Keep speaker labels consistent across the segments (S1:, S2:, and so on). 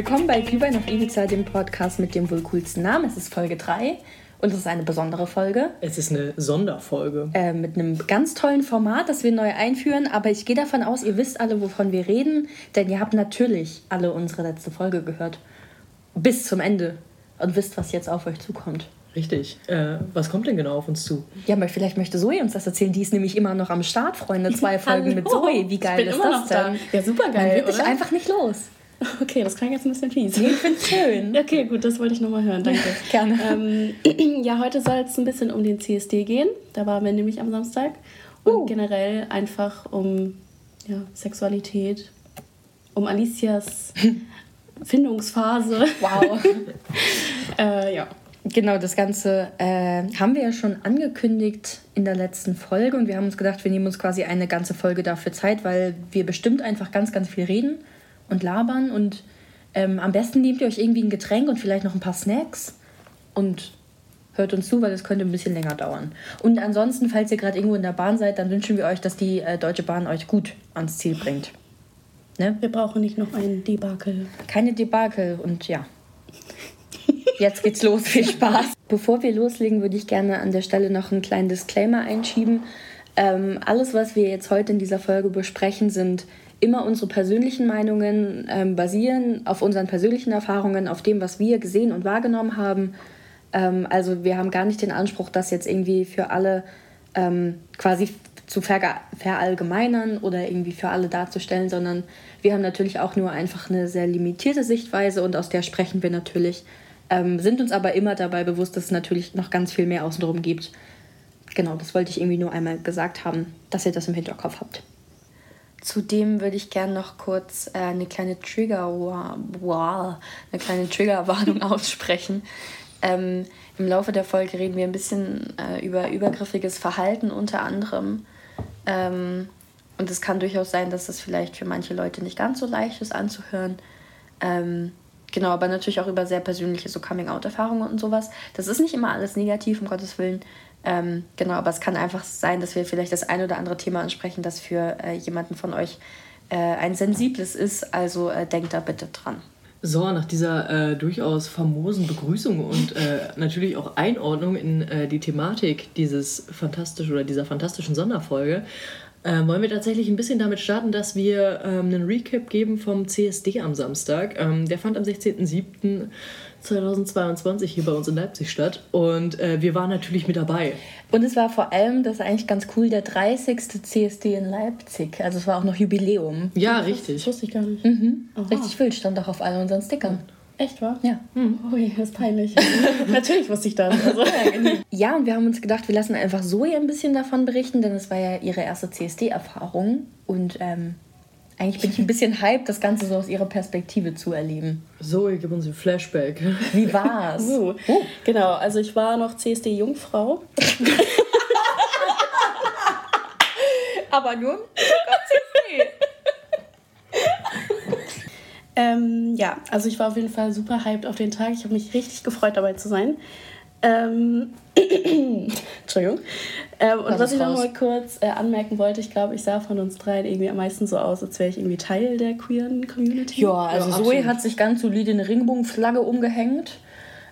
S1: Willkommen bei Glühwein auf Ibiza, dem Podcast mit dem wohl coolsten Namen. Es ist Folge 3 und es ist eine besondere Folge.
S2: Es ist eine Sonderfolge.
S1: Äh, mit einem ganz tollen Format, das wir neu einführen. Aber ich gehe davon aus, ihr wisst alle, wovon wir reden. Denn ihr habt natürlich alle unsere letzte Folge gehört. Bis zum Ende. Und wisst, was jetzt auf euch zukommt.
S2: Richtig. Äh, was kommt denn genau auf uns zu?
S1: Ja, aber vielleicht möchte Zoe uns das erzählen. Die ist nämlich immer noch am Start, Freunde. Zwei Folgen mit Zoe. Wie geil ist das denn?
S3: Da. Ja, super geil.
S1: Man wird dich einfach nicht los.
S3: Okay, das klang jetzt ein bisschen fies.
S1: Ich finde schön.
S3: Okay, gut, das wollte ich nochmal hören. Danke.
S1: Gerne.
S3: Ähm, ja, heute soll es ein bisschen um den CSD gehen. Da waren wir nämlich am Samstag. Und uh. generell einfach um ja, Sexualität, um Alicias Findungsphase.
S1: Wow.
S3: äh, ja.
S1: Genau, das Ganze äh, haben wir ja schon angekündigt in der letzten Folge und wir haben uns gedacht, wir nehmen uns quasi eine ganze Folge dafür Zeit, weil wir bestimmt einfach ganz, ganz viel reden und labern und ähm, am besten nehmt ihr euch irgendwie ein Getränk und vielleicht noch ein paar Snacks und hört uns zu, weil es könnte ein bisschen länger dauern. Und ansonsten, falls ihr gerade irgendwo in der Bahn seid, dann wünschen wir euch, dass die äh, Deutsche Bahn euch gut ans Ziel bringt.
S3: Ne? Wir brauchen nicht noch einen Debakel.
S1: Keine Debakel und ja. Jetzt geht's los, viel Spaß. Bevor wir loslegen, würde ich gerne an der Stelle noch einen kleinen Disclaimer einschieben. Ähm, alles, was wir jetzt heute in dieser Folge besprechen, sind immer unsere persönlichen Meinungen, ähm, basieren auf unseren persönlichen Erfahrungen, auf dem, was wir gesehen und wahrgenommen haben. Ähm, also wir haben gar nicht den Anspruch, das jetzt irgendwie für alle ähm, quasi zu verallgemeinern oder irgendwie für alle darzustellen, sondern wir haben natürlich auch nur einfach eine sehr limitierte Sichtweise und aus der sprechen wir natürlich, ähm, sind uns aber immer dabei bewusst, dass es natürlich noch ganz viel mehr außenrum gibt. Genau, das wollte ich irgendwie nur einmal gesagt haben, dass ihr das im Hinterkopf habt. Zudem würde ich gerne noch kurz äh, eine kleine Trigger, Triggerwarnung aussprechen. Ähm, Im Laufe der Folge reden wir ein bisschen äh, über übergriffiges Verhalten unter anderem. Ähm, und es kann durchaus sein, dass das vielleicht für manche Leute nicht ganz so leicht ist anzuhören. Ähm, genau, aber natürlich auch über sehr persönliche so Coming-out-Erfahrungen und sowas. Das ist nicht immer alles negativ, um Gottes Willen. Ähm, genau, aber es kann einfach sein, dass wir vielleicht das ein oder andere Thema ansprechen, das für äh, jemanden von euch äh, ein sensibles ist. Also äh, denkt da bitte dran.
S2: So, nach dieser äh, durchaus famosen Begrüßung und äh, natürlich auch Einordnung in äh, die Thematik dieses fantastischen oder dieser fantastischen Sonderfolge äh, wollen wir tatsächlich ein bisschen damit starten, dass wir ähm, einen Recap geben vom CSD am Samstag. Ähm, der fand am 16.07. 2022 hier bei uns in Leipzig statt und äh, wir waren natürlich mit dabei.
S1: Und es war vor allem, das ist eigentlich ganz cool, der 30. CSD in Leipzig. Also es war auch noch Jubiläum.
S2: Ja, richtig.
S3: Das wusste ich gar nicht.
S1: Mhm. Richtig wild, stand auch auf all unseren Stickern.
S3: Echt, wahr?
S1: Ja.
S3: Hm. Ui, das ist peinlich. Natürlich wusste ich das. Also.
S1: ja, und wir haben uns gedacht, wir lassen einfach Zoe ein bisschen davon berichten, denn es war ja ihre erste CSD-Erfahrung. Und ähm, eigentlich bin ich ein bisschen hyped, das Ganze so aus ihrer Perspektive zu erleben.
S2: Zoe, gib uns ein Flashback.
S1: Wie war's?
S3: Uh, uh. Genau, also ich war noch CSD-Jungfrau.
S1: Aber nur
S3: Ähm, ja, also ich war auf jeden Fall super hyped auf den Tag. Ich habe mich richtig gefreut, dabei zu sein. Ähm, Entschuldigung. Ähm, und was ich noch mal kurz äh, anmerken wollte, ich glaube, ich sah von uns dreien irgendwie am meisten so aus, als wäre ich irgendwie Teil der queeren Community.
S1: Ja, also ja, Zoe hat sich ganz solide eine Regenbogenflagge umgehängt.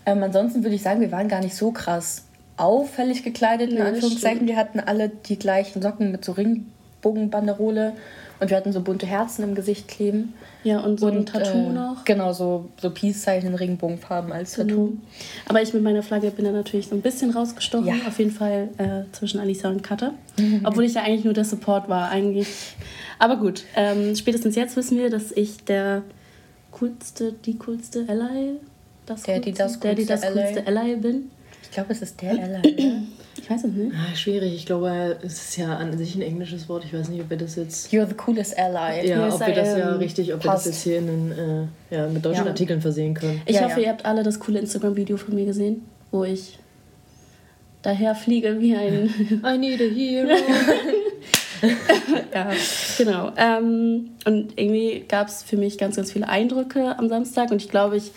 S1: Ähm, ansonsten würde ich sagen, wir waren gar nicht so krass auffällig gekleidet, in Anführungszeichen. Wir hatten alle die gleichen Socken mit so Regenbogenbanderole und wir hatten so bunte Herzen im Gesicht kleben.
S3: Ja, und so und, ein Tattoo äh, noch.
S1: Genau, so, so Peace-Zeichen in Regenbogenfarben als. Tattoo.
S3: Aber ich mit meiner Flagge bin da natürlich so ein bisschen rausgestochen. Ja. Auf jeden Fall äh, zwischen Alisa und. Mhm. Obwohl ich ja eigentlich nur der Support war. Eigentlich. Aber gut, ähm, spätestens jetzt wissen wir, dass ich der coolste, die coolste Ally, das
S1: der,
S3: coolste,
S1: die das
S3: der, die das coolste Ally bin.
S1: Ich glaube, es ist der Ally.
S3: Ich weiß es nicht.
S2: Ah, schwierig. Ich glaube, es ist ja an sich ein englisches Wort. Ich weiß nicht, ob wir das jetzt.
S1: You're the coolest ally.
S2: Ja, ob wir das ja richtig, ob passt. wir das jetzt hier in den, äh, ja, mit deutschen ja. Artikeln versehen können.
S3: Ich
S1: ja,
S3: hoffe, ihr habt alle das coole Instagram-Video von mir gesehen, wo ich daher fliege wie ein.
S2: I need a hero.
S3: ja, genau. Ähm, und irgendwie gab es für mich ganz, ganz viele Eindrücke am Samstag und ich glaube, ich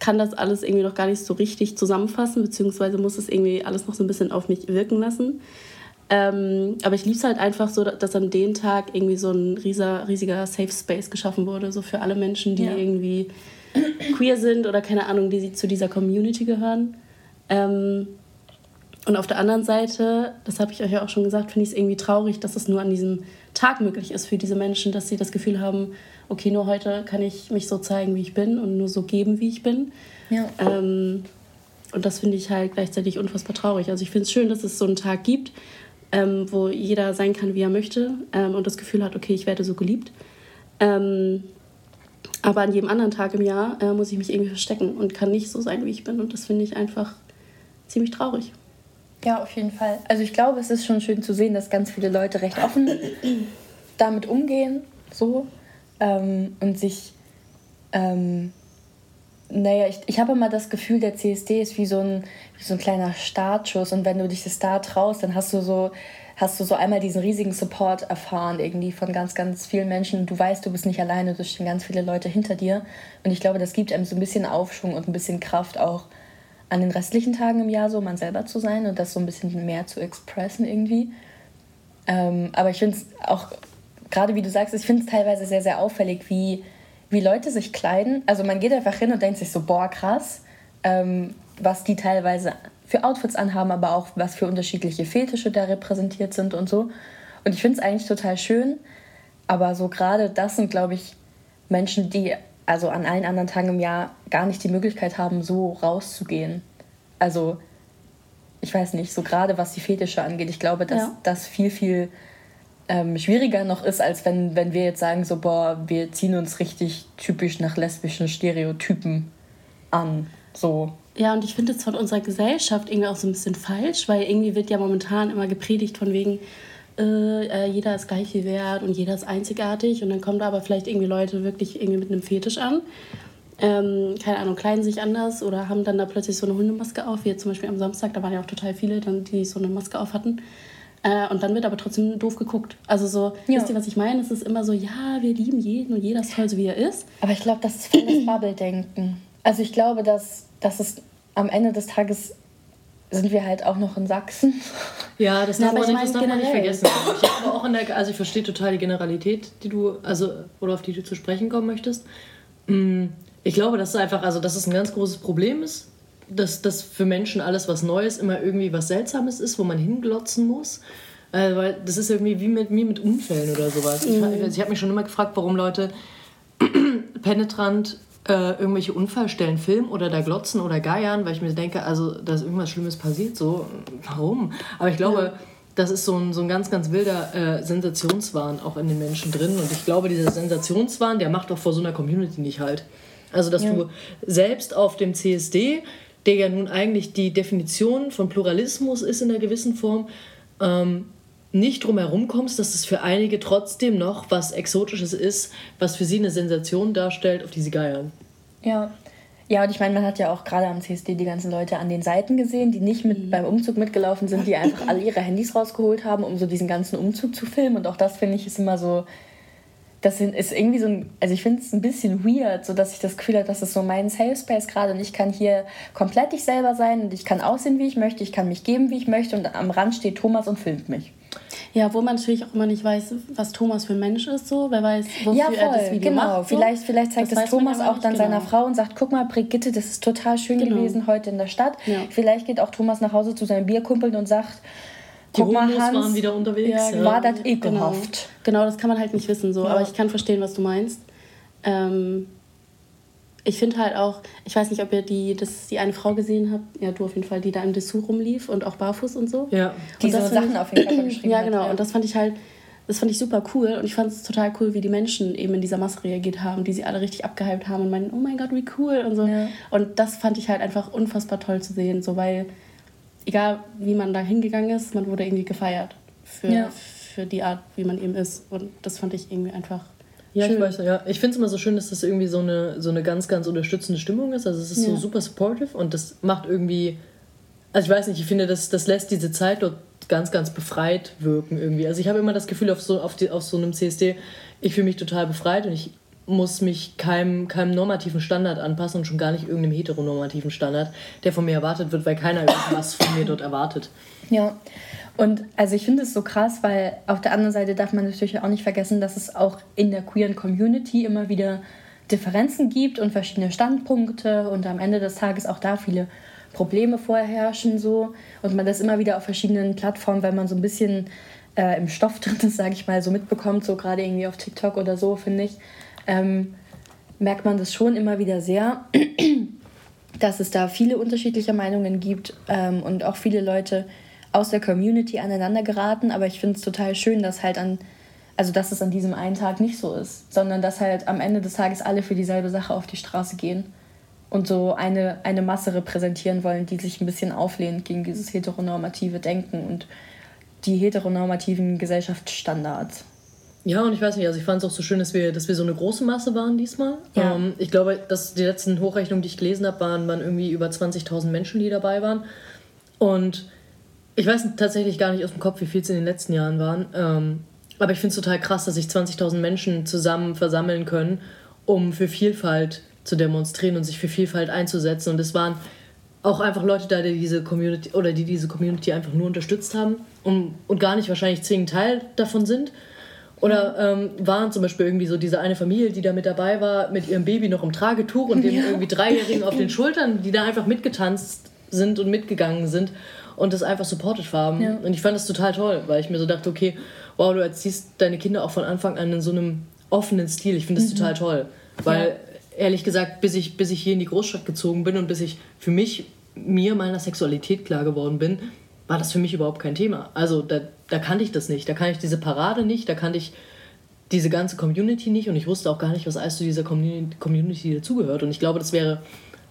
S3: kann das alles irgendwie noch gar nicht so richtig zusammenfassen, beziehungsweise muss es irgendwie alles noch so ein bisschen auf mich wirken lassen. Ähm, aber ich liebe es halt einfach so, dass an dem Tag irgendwie so ein rieser, riesiger Safe Space geschaffen wurde, so für alle Menschen, die ja. irgendwie queer sind oder keine Ahnung, die zu dieser Community gehören. Ähm, und auf der anderen Seite, das habe ich euch ja auch schon gesagt, finde ich es irgendwie traurig, dass es nur an diesem Tag möglich ist für diese Menschen, dass sie das Gefühl haben, okay, nur heute kann ich mich so zeigen, wie ich bin und nur so geben, wie ich bin. Ja. Ähm, und das finde ich halt gleichzeitig unfassbar traurig. Also ich finde es schön, dass es so einen Tag gibt, ähm, wo jeder sein kann, wie er möchte ähm, und das Gefühl hat, okay, ich werde so geliebt. Ähm, aber an jedem anderen Tag im Jahr äh, muss ich mich irgendwie verstecken und kann nicht so sein, wie ich bin. Und das finde ich einfach ziemlich traurig.
S1: Ja, auf jeden Fall. Also ich glaube, es ist schon schön zu sehen, dass ganz viele Leute recht offen damit umgehen, so ähm, und sich ähm, naja, ich, ich habe immer das Gefühl, der CSD ist wie so, ein, wie so ein kleiner Startschuss und wenn du dich das da traust, dann hast du so hast du so einmal diesen riesigen Support erfahren irgendwie von ganz, ganz vielen Menschen. Du weißt, du bist nicht alleine, du stehen ganz viele Leute hinter dir. Und ich glaube, das gibt einem so ein bisschen Aufschwung und ein bisschen Kraft auch an den restlichen Tagen im Jahr so man selber zu sein und das so ein bisschen mehr zu expressen irgendwie. Ähm, aber ich finde es auch, gerade wie du sagst, ich finde es teilweise sehr, sehr auffällig, wie wie Leute sich kleiden. Also man geht einfach hin und denkt sich so, boah, krass, ähm, was die teilweise für Outfits anhaben, aber auch was für unterschiedliche Fetische da repräsentiert sind und so. Und ich finde es eigentlich total schön, aber so gerade das sind, glaube ich, Menschen, die also an allen anderen Tagen im Jahr gar nicht die Möglichkeit haben, so rauszugehen. Also ich weiß nicht, so gerade was die Fetische angeht, ich glaube, dass ja. das viel, viel ähm, schwieriger noch ist, als wenn, wenn wir jetzt sagen, so, boah, wir ziehen uns richtig typisch nach lesbischen Stereotypen an. So.
S3: Ja, und ich finde es von unserer Gesellschaft irgendwie auch so ein bisschen falsch, weil irgendwie wird ja momentan immer gepredigt von wegen, äh, äh, jeder ist gleich viel wert und jeder ist einzigartig und dann kommen da aber vielleicht irgendwie Leute wirklich irgendwie mit einem Fetisch an. Ähm, keine Ahnung, kleiden sich anders oder haben dann da plötzlich so eine Hundemaske auf, wie jetzt zum Beispiel am Samstag, da waren ja auch total viele, dann, die so eine Maske auf hatten. Äh, und dann wird aber trotzdem doof geguckt. Also so, ja. wisst ihr, was ich meine? Es ist immer so, ja, wir lieben jeden und jeder ist toll, so wie er ist.
S1: Aber ich glaube, das ist volles Bubble-Denken. Also ich glaube, dass, dass es am Ende des Tages sind wir halt auch noch in Sachsen. Ja, das darf, man, nicht, das
S2: darf man nicht vergessen. Ich habe auch in der, also ich verstehe total die Generalität, die du, also, oder auf die du zu sprechen kommen möchtest. Mm, ich glaube, dass es einfach, also dass es ein ganz großes Problem ist, dass das für Menschen alles, was Neues, immer irgendwie was Seltsames ist, wo man hinglotzen muss. Äh, weil das ist irgendwie wie mit mir mit Unfällen oder sowas. Mhm. Ich, ich habe mich schon immer gefragt, warum Leute penetrant äh, irgendwelche Unfallstellen filmen oder da glotzen oder geiern, weil ich mir denke, also, da ist irgendwas Schlimmes passiert, so, warum? Aber ich glaube, ja. das ist so ein, so ein ganz, ganz wilder äh, Sensationswahn auch in den Menschen drin. Und ich glaube, dieser Sensationswahn, der macht auch vor so einer Community nicht halt. Also, dass ja. du selbst auf dem CSD der ja nun eigentlich die Definition von Pluralismus ist in einer gewissen Form, ähm, nicht drum herum kommst, dass es für einige trotzdem noch was Exotisches ist, was für sie eine Sensation darstellt, auf die sie geiern.
S1: Ja. Ja, und ich meine, man hat ja auch gerade am CSD die ganzen Leute an den Seiten gesehen, die nicht mit beim Umzug mitgelaufen sind, die einfach alle ihre Handys rausgeholt haben, um so diesen ganzen Umzug zu filmen. Und auch das finde ich ist immer so, das ist irgendwie so ein, also ich finde es ein bisschen weird, so dass ich das Gefühl habe, das ist so mein Safe Space gerade und ich kann hier komplett ich selber sein und ich kann aussehen, wie ich möchte, ich kann mich geben, wie ich möchte und am Rand steht Thomas und filmt mich.
S3: Ja, wo man natürlich auch immer nicht weiß, was Thomas für ein Mensch ist, so. Wer weiß, wofür ja, voll, er das Video
S1: genau. macht. So. Vielleicht, vielleicht zeigt das, das Thomas auch dann genau. seiner Frau und sagt, guck mal, Brigitte, das ist total schön genau. gewesen heute in der Stadt. Ja. Vielleicht geht auch Thomas nach Hause zu seinen Bierkumpeln und sagt, die Guck mal, Hans, waren wieder unterwegs. Ja, ja. War das
S3: ekelhaft. Genau. genau, das kann man halt nicht wissen so. Ja. Aber ich kann verstehen, was du meinst. Ähm, ich finde halt auch, ich weiß nicht, ob ihr die, das, die eine Frau gesehen habt, ja, du auf jeden Fall, die da im Dessous rumlief und auch barfuß und so. Ja, die so Sachen ich, auf jeden Fall geschrieben Ja, genau. Hat, ja. Und das fand ich halt, das fand ich super cool. Und ich fand es total cool, wie die Menschen eben in dieser Masse reagiert haben, die sie alle richtig abgehypt haben und meinen, oh mein Gott, wie cool und so. Ja. Und das fand ich halt einfach unfassbar toll zu sehen, so weil egal wie man da hingegangen ist, man wurde irgendwie gefeiert für, ja. für die Art, wie man eben ist. Und das fand ich irgendwie einfach.
S2: Ja, schön. ich weiß, ja. Ich finde es immer so schön, dass das irgendwie so eine, so eine ganz, ganz unterstützende Stimmung ist. Also es ist ja. so super supportive und das macht irgendwie. Also ich weiß nicht, ich finde, das, das lässt diese Zeit dort ganz, ganz befreit wirken irgendwie. Also ich habe immer das Gefühl auf so, auf, die, auf so einem CSD, ich fühle mich total befreit und ich muss mich keinem, keinem normativen Standard anpassen und schon gar nicht irgendeinem heteronormativen Standard, der von mir erwartet wird, weil keiner irgendwas von mir dort erwartet.
S1: Ja, und also ich finde es so krass, weil auf der anderen Seite darf man natürlich auch nicht vergessen, dass es auch in der queeren Community immer wieder Differenzen gibt und verschiedene Standpunkte und am Ende des Tages auch da viele Probleme vorherrschen so. Und man das immer wieder auf verschiedenen Plattformen, weil man so ein bisschen äh, im Stoff drin ist, sage ich mal, so mitbekommt, so gerade irgendwie auf TikTok oder so, finde ich, ähm, merkt man das schon immer wieder sehr, dass es da viele unterschiedliche Meinungen gibt ähm, und auch viele Leute aus der Community aneinander geraten. Aber ich finde es total schön, dass halt an, also dass es an diesem einen Tag nicht so ist, sondern dass halt am Ende des Tages alle für dieselbe Sache auf die Straße gehen und so eine, eine Masse repräsentieren wollen, die sich ein bisschen auflehnt gegen dieses heteronormative Denken und die heteronormativen Gesellschaftsstandards.
S2: Ja, und ich weiß nicht, also ich fand es auch so schön, dass wir, dass wir so eine große Masse waren diesmal. Ja. Ähm, ich glaube, dass die letzten Hochrechnungen, die ich gelesen habe, waren, waren irgendwie über 20.000 Menschen, die dabei waren. Und ich weiß tatsächlich gar nicht aus dem Kopf, wie viel es in den letzten Jahren waren. Ähm, aber ich finde es total krass, dass sich 20.000 Menschen zusammen versammeln können, um für Vielfalt zu demonstrieren und sich für Vielfalt einzusetzen. Und es waren auch einfach Leute da, die diese Community oder die diese Community einfach nur unterstützt haben und, und gar nicht wahrscheinlich zwingend Teil davon sind. Oder ähm, waren zum Beispiel irgendwie so diese eine Familie, die da mit dabei war, mit ihrem Baby noch im Tragetuch und dem ja. irgendwie Dreijährigen auf den Schultern, die da einfach mitgetanzt sind und mitgegangen sind und das einfach supported haben. Ja. Und ich fand das total toll, weil ich mir so dachte, okay, wow, du erziehst deine Kinder auch von Anfang an in so einem offenen Stil. Ich finde das mhm. total toll. Weil, ja. ehrlich gesagt, bis ich, bis ich hier in die Großstadt gezogen bin und bis ich für mich, mir meiner Sexualität klar geworden bin, war das für mich überhaupt kein Thema. Also da, da kannte ich das nicht. Da kannte ich diese Parade nicht, da kannte ich diese ganze Community nicht und ich wusste auch gar nicht, was alles zu dieser Community dazugehört. Und ich glaube, das wäre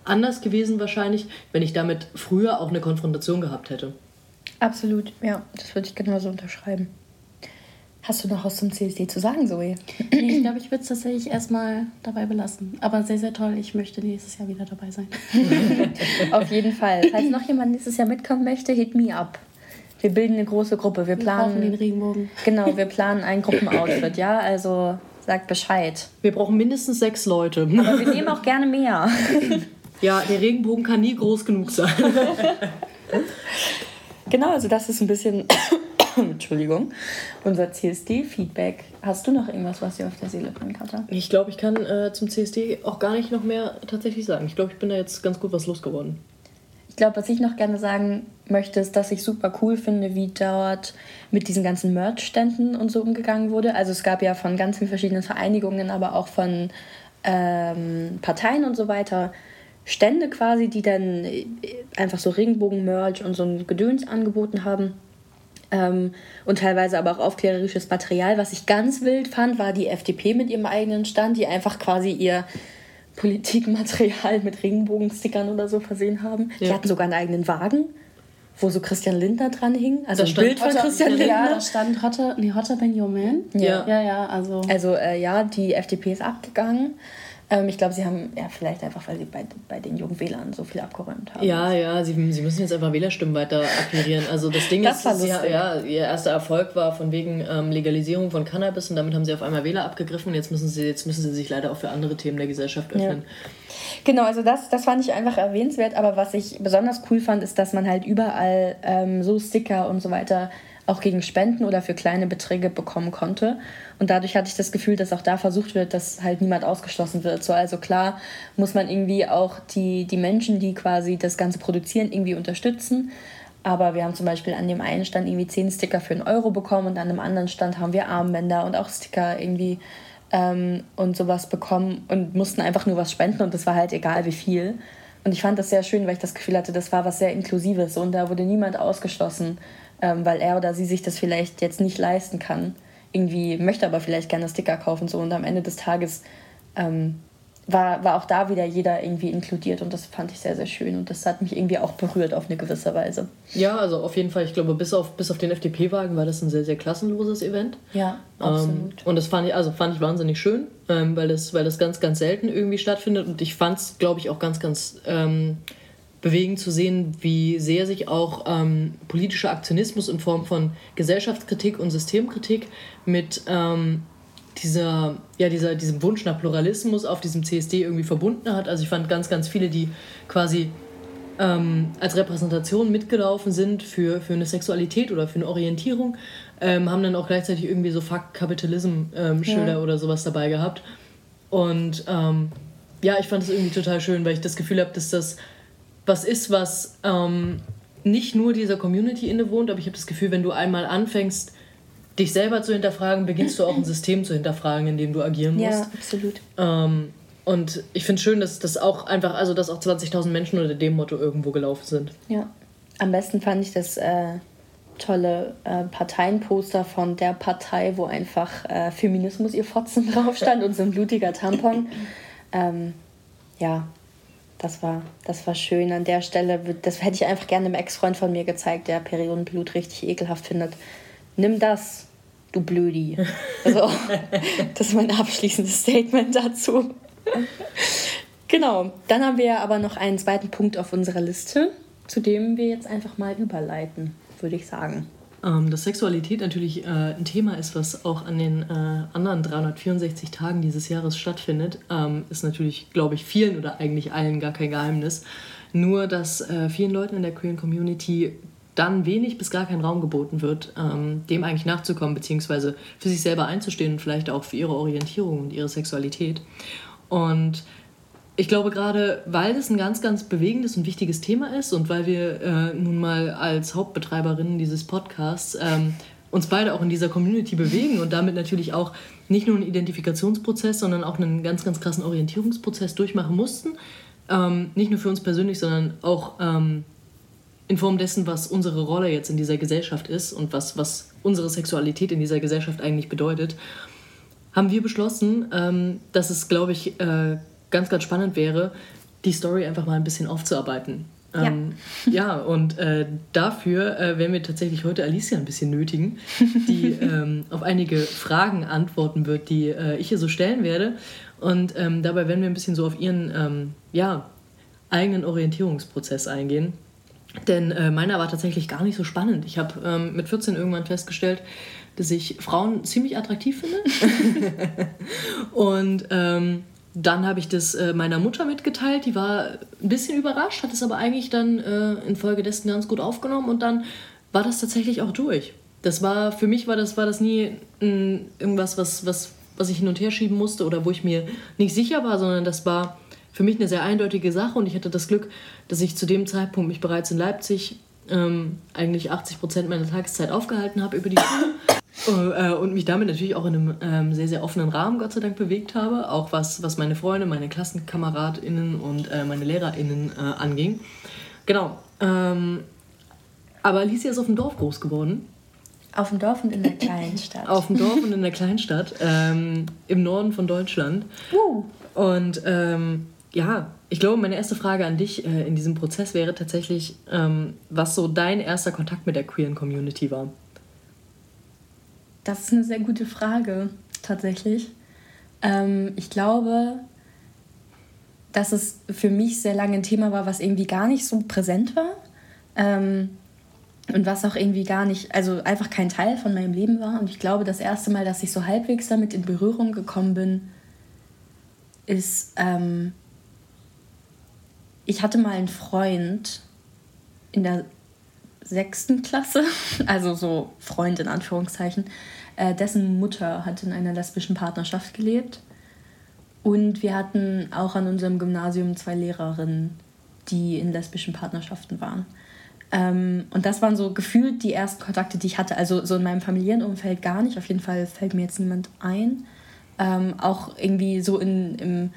S2: anders gewesen wahrscheinlich, wenn ich damit früher auch eine Konfrontation gehabt hätte.
S1: Absolut, ja, das würde ich genauso unterschreiben. Hast du noch was zum CSD zu sagen, Zoe?
S3: Nee, ich glaube, ich würde es tatsächlich erstmal dabei belassen. Aber sehr, sehr toll. Ich möchte nächstes Jahr wieder dabei sein.
S1: Auf jeden Fall. Falls noch jemand nächstes Jahr mitkommen möchte, hit me up. Wir bilden eine große Gruppe. Wir planen wir den Regenbogen. Genau, wir planen ein Gruppenoutfit, ja? Also sagt Bescheid.
S2: Wir brauchen mindestens sechs Leute.
S1: Aber wir nehmen auch gerne mehr.
S2: Ja, der Regenbogen kann nie groß genug sein.
S1: genau, also das ist ein bisschen, Entschuldigung, unser CSD-Feedback. Hast du noch irgendwas, was dir auf der Seele brennt, Katja?
S2: Ich glaube, ich kann äh, zum CSD auch gar nicht noch mehr tatsächlich sagen. Ich glaube, ich bin da jetzt ganz gut was losgeworden.
S1: Ich glaube, was ich noch gerne sagen möchte, ist, dass ich super cool finde, wie dort mit diesen ganzen Merch-Ständen und so umgegangen wurde. Also es gab ja von ganz vielen verschiedenen Vereinigungen, aber auch von ähm, Parteien und so weiter Stände quasi, die dann äh, einfach so Regenbogen-Merch und so ein Gedöns angeboten haben. Ähm, und teilweise aber auch aufklärerisches Material. Was ich ganz wild fand, war die FDP mit ihrem eigenen Stand, die einfach quasi ihr Politikmaterial mit Regenbogenstickern oder so versehen haben. Ja. Die hatten sogar einen eigenen Wagen, wo so Christian Lindner dran hing. Also ein Bild von
S3: Christian Lindner. Ja, da stand Hotter, nee, Hotter Benjamin. Ja. Ja, ja, also.
S1: Also, äh, ja, die FDP ist abgegangen. Ähm, ich glaube, sie haben, ja, vielleicht einfach, weil sie bei, bei den jungen Wählern so viel abgeräumt haben.
S2: Ja, ja, sie, sie müssen jetzt einfach Wählerstimmen weiter akquirieren. Also das Ding das ist, sie, ja, ihr erster Erfolg war von wegen ähm, Legalisierung von Cannabis und damit haben sie auf einmal Wähler abgegriffen und jetzt müssen sie, jetzt müssen sie sich leider auch für andere Themen der Gesellschaft öffnen. Ja.
S1: Genau, also das, das fand ich einfach erwähnenswert, aber was ich besonders cool fand, ist, dass man halt überall ähm, so Sticker und so weiter auch gegen Spenden oder für kleine Beträge bekommen konnte. Und dadurch hatte ich das Gefühl, dass auch da versucht wird, dass halt niemand ausgeschlossen wird. So, also klar muss man irgendwie auch die, die Menschen, die quasi das Ganze produzieren, irgendwie unterstützen. Aber wir haben zum Beispiel an dem einen Stand irgendwie 10 Sticker für einen Euro bekommen und an einem anderen Stand haben wir Armbänder und auch Sticker irgendwie ähm, und sowas bekommen und mussten einfach nur was spenden und das war halt egal wie viel. Und ich fand das sehr schön, weil ich das Gefühl hatte, das war was sehr Inklusives und da wurde niemand ausgeschlossen ähm, weil er oder sie sich das vielleicht jetzt nicht leisten kann. Irgendwie möchte aber vielleicht gerne Sticker kaufen so und am Ende des Tages ähm, war, war auch da wieder jeder irgendwie inkludiert und das fand ich sehr, sehr schön und das hat mich irgendwie auch berührt auf eine gewisse Weise.
S2: Ja, also auf jeden Fall, ich glaube, bis auf, bis auf den FDP-Wagen war das ein sehr, sehr klassenloses Event. Ja, ähm, absolut. Ähm, und das fand ich, also fand ich wahnsinnig schön, ähm, weil, das, weil das ganz, ganz selten irgendwie stattfindet und ich fand es, glaube ich, auch ganz, ganz ähm, bewegend zu sehen, wie sehr sich auch ähm, politischer Aktionismus in Form von Gesellschaftskritik und Systemkritik mit ähm, dieser, ja, dieser, diesem Wunsch nach Pluralismus auf diesem CSD irgendwie verbunden hat. Also ich fand ganz, ganz viele, die quasi ähm, als Repräsentation mitgelaufen sind für, für eine Sexualität oder für eine Orientierung, ähm, haben dann auch gleichzeitig irgendwie so Fuck Capitalism-Schilder ähm, ja. oder sowas dabei gehabt. Und ähm, ja, ich fand es irgendwie total schön, weil ich das Gefühl habe, dass das was ist, was ähm, nicht nur dieser Community innewohnt, aber ich habe das Gefühl, wenn du einmal anfängst, dich selber zu hinterfragen, beginnst du auch ein System zu hinterfragen, in dem du agieren musst. Ja, absolut. Ähm, und ich finde es schön, dass das auch einfach, also dass auch 20.000 Menschen unter dem Motto irgendwo gelaufen sind.
S1: Ja. Am besten fand ich das äh, tolle äh, Parteienposter von der Partei, wo einfach äh, Feminismus ihr Fotzen drauf stand und so ein blutiger Tampon. Ähm, ja, das war, das war schön. An der Stelle, das hätte ich einfach gerne einem Ex-Freund von mir gezeigt, der Periodenblut richtig ekelhaft findet. Nimm das, du Blödi. Also, das ist mein abschließendes Statement dazu. genau, dann haben wir aber noch einen zweiten Punkt auf unserer Liste, zu dem wir jetzt einfach mal überleiten, würde ich sagen.
S2: Ähm, dass Sexualität natürlich äh, ein Thema ist, was auch an den äh, anderen 364 Tagen dieses Jahres stattfindet, ähm, ist natürlich, glaube ich, vielen oder eigentlich allen gar kein Geheimnis. Nur, dass äh, vielen Leuten in der queeren Community dann wenig bis gar kein Raum geboten wird, ähm, dem eigentlich nachzukommen, beziehungsweise für sich selber einzustehen und vielleicht auch für ihre Orientierung und ihre Sexualität. Und ich glaube gerade, weil das ein ganz, ganz bewegendes und wichtiges Thema ist und weil wir äh, nun mal als Hauptbetreiberinnen dieses Podcasts ähm, uns beide auch in dieser Community bewegen und damit natürlich auch nicht nur einen Identifikationsprozess, sondern auch einen ganz, ganz krassen Orientierungsprozess durchmachen mussten. Ähm, nicht nur für uns persönlich, sondern auch ähm, in Form dessen, was unsere Rolle jetzt in dieser Gesellschaft ist und was, was unsere Sexualität in dieser Gesellschaft eigentlich bedeutet, haben wir beschlossen, ähm, dass es, glaube ich, äh, ganz, ganz spannend wäre, die Story einfach mal ein bisschen aufzuarbeiten. Ja, ähm, ja und äh, dafür äh, werden wir tatsächlich heute Alicia ein bisschen nötigen, die ähm, auf einige Fragen antworten wird, die äh, ich hier so stellen werde. Und ähm, dabei werden wir ein bisschen so auf ihren ähm, ja, eigenen Orientierungsprozess eingehen. Denn äh, meiner war tatsächlich gar nicht so spannend. Ich habe ähm, mit 14 irgendwann festgestellt, dass ich Frauen ziemlich attraktiv finde. und ähm, dann habe ich das äh, meiner Mutter mitgeteilt. Die war ein bisschen überrascht, hat es aber eigentlich dann äh, infolgedessen ganz gut aufgenommen und dann war das tatsächlich auch durch. Das war, für mich war das, war das nie mh, irgendwas, was, was, was ich hin und her schieben musste oder wo ich mir nicht sicher war, sondern das war für mich eine sehr eindeutige Sache und ich hatte das Glück, dass ich zu dem Zeitpunkt mich bereits in Leipzig ähm, eigentlich 80 Prozent meiner Tageszeit aufgehalten habe über die Schule äh, und mich damit natürlich auch in einem ähm, sehr, sehr offenen Rahmen, Gott sei Dank, bewegt habe, auch was, was meine Freunde, meine KlassenkameradInnen und äh, meine LehrerInnen äh, anging. Genau. Ähm, aber Alicia ist auf dem Dorf groß geworden.
S1: Auf dem Dorf und in der Kleinstadt.
S2: auf dem Dorf und in der Kleinstadt, ähm, im Norden von Deutschland. Uh. Und ähm, ja, ich glaube, meine erste Frage an dich äh, in diesem Prozess wäre tatsächlich, ähm, was so dein erster Kontakt mit der queeren Community war.
S1: Das ist eine sehr gute Frage, tatsächlich. Ähm, ich glaube, dass es für mich sehr lange ein Thema war, was irgendwie gar nicht so präsent war. Ähm, und was auch irgendwie gar nicht, also einfach kein Teil von meinem Leben war. Und ich glaube, das erste Mal, dass ich so halbwegs damit in Berührung gekommen bin, ist ähm, ich hatte mal einen Freund in der sechsten Klasse, also so Freund in Anführungszeichen, äh, dessen Mutter hat in einer lesbischen Partnerschaft gelebt. Und wir hatten auch an unserem Gymnasium zwei Lehrerinnen, die in lesbischen Partnerschaften waren. Ähm, und das waren so gefühlt die ersten Kontakte, die ich hatte. Also so in meinem familiären Umfeld gar nicht. Auf jeden Fall fällt mir jetzt niemand ein. Ähm, auch irgendwie so in, im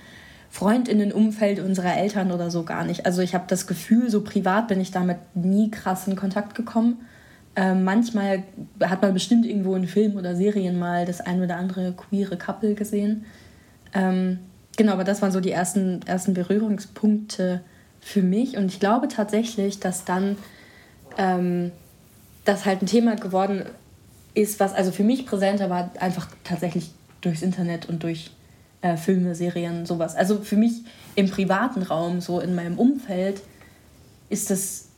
S1: Freundinnenumfeld unserer Eltern oder so gar nicht. Also ich habe das Gefühl, so privat bin ich damit nie krass in Kontakt gekommen. Ähm, manchmal hat man bestimmt irgendwo in Filmen oder Serien mal das ein oder andere queere Couple gesehen. Ähm, genau, aber das waren so die ersten, ersten Berührungspunkte für mich. Und ich glaube tatsächlich, dass dann ähm, das halt ein Thema geworden ist, was also für mich präsenter war, einfach tatsächlich durchs Internet und durch äh, Filme, Serien, sowas. Also für mich im privaten Raum, so in meinem Umfeld, ist das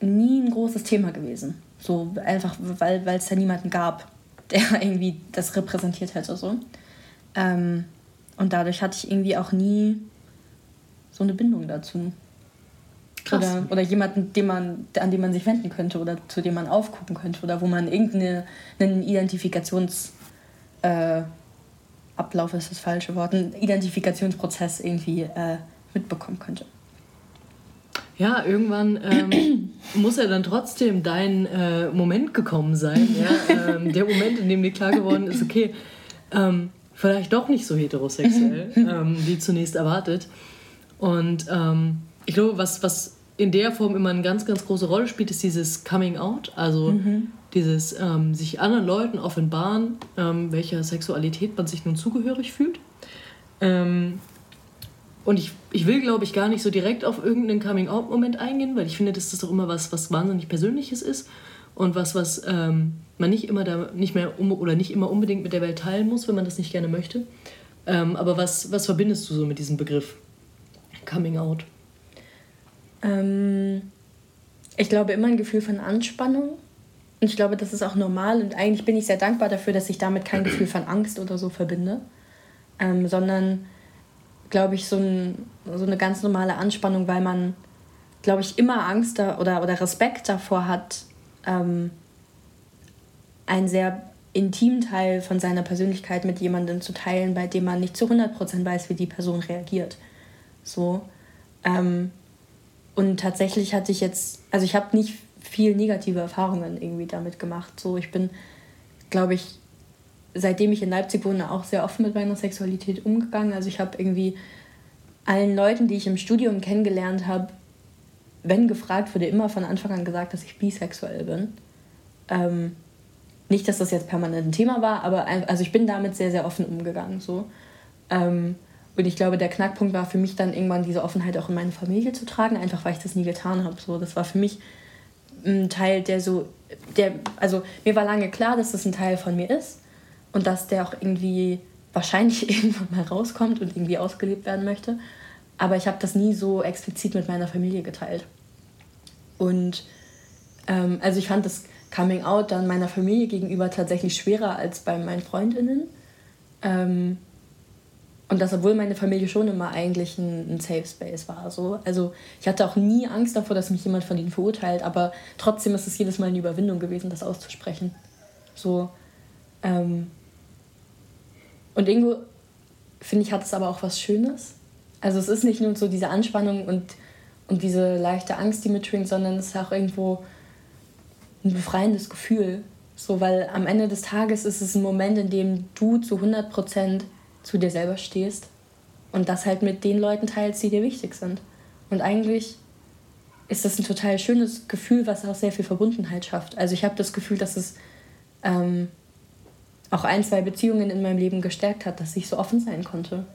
S1: nie ein großes Thema gewesen. So einfach, weil es da niemanden gab, der irgendwie das repräsentiert hätte. So. Ähm, und dadurch hatte ich irgendwie auch nie so eine Bindung dazu. Krass. Oder, oder jemanden, den man, an den man sich wenden könnte oder zu dem man aufgucken könnte oder wo man irgendeinen Identifikationsablauf äh, ist das falsche Wort, einen Identifikationsprozess irgendwie äh, mitbekommen könnte.
S2: Ja, irgendwann ähm, muss ja dann trotzdem dein äh, Moment gekommen sein. Ja? Ähm, der Moment, in dem dir klar geworden ist, okay, ähm, vielleicht doch nicht so heterosexuell, ähm, wie zunächst erwartet. Und ähm, ich glaube, was, was in der Form immer eine ganz, ganz große Rolle spielt, ist dieses Coming Out, also mhm. Dieses ähm, sich anderen Leuten offenbaren, ähm, welcher Sexualität man sich nun zugehörig fühlt. Ähm, und ich, ich will, glaube ich, gar nicht so direkt auf irgendeinen Coming-out-Moment eingehen, weil ich finde, dass das doch immer was, was wahnsinnig Persönliches ist und was, was ähm, man nicht immer da nicht mehr um, oder nicht immer unbedingt mit der Welt teilen muss, wenn man das nicht gerne möchte. Ähm, aber was, was verbindest du so mit diesem Begriff Coming Out?
S1: Ähm, ich glaube immer ein Gefühl von Anspannung. Und ich glaube, das ist auch normal. Und eigentlich bin ich sehr dankbar dafür, dass ich damit kein Gefühl von Angst oder so verbinde, ähm, sondern glaube ich, so, ein, so eine ganz normale Anspannung, weil man, glaube ich, immer Angst da, oder, oder Respekt davor hat, ähm, einen sehr intimen Teil von seiner Persönlichkeit mit jemandem zu teilen, bei dem man nicht zu 100% weiß, wie die Person reagiert. So. Ähm, und tatsächlich hatte ich jetzt, also ich habe nicht viel negative Erfahrungen irgendwie damit gemacht. So, ich bin, glaube ich, seitdem ich in Leipzig wohne, auch sehr offen mit meiner Sexualität umgegangen. Also ich habe irgendwie allen Leuten, die ich im Studium kennengelernt habe, wenn gefragt wurde, immer von Anfang an gesagt, dass ich bisexuell bin. Ähm, nicht, dass das jetzt permanent ein Thema war, aber also ich bin damit sehr, sehr offen umgegangen. So. Ähm, und ich glaube, der Knackpunkt war für mich dann irgendwann diese Offenheit auch in meine Familie zu tragen, einfach weil ich das nie getan habe. So, das war für mich ein Teil, der so, der, also mir war lange klar, dass das ein Teil von mir ist und dass der auch irgendwie wahrscheinlich irgendwann mal rauskommt und irgendwie ausgelebt werden möchte. Aber ich habe das nie so explizit mit meiner Familie geteilt. Und ähm, also ich fand das Coming Out dann meiner Familie gegenüber tatsächlich schwerer als bei meinen Freundinnen. Ähm, und das, obwohl meine Familie schon immer eigentlich ein, ein, Safe Space war. So. Also ich hatte auch nie Angst davor, dass mich jemand von ihnen verurteilt, aber trotzdem ist es jedes Mal eine Überwindung gewesen, das auszusprechen. So, ähm, und irgendwo, finde ich, hat es aber auch was Schönes. Also es ist nicht nur so diese Anspannung und, und diese leichte Angst, die mitschwingt, sondern es ist auch irgendwo ein befreiendes Gefühl. So, weil am Ende des Tages ist es ein Moment, in dem du zu 100% zu dir selber stehst und das halt mit den Leuten teilst, die dir wichtig sind. Und eigentlich ist das ein total schönes Gefühl, was auch sehr viel Verbundenheit schafft. Also ich habe das Gefühl, dass es ähm, auch ein, zwei Beziehungen in meinem Leben gestärkt hat, dass ich so offen sein konnte.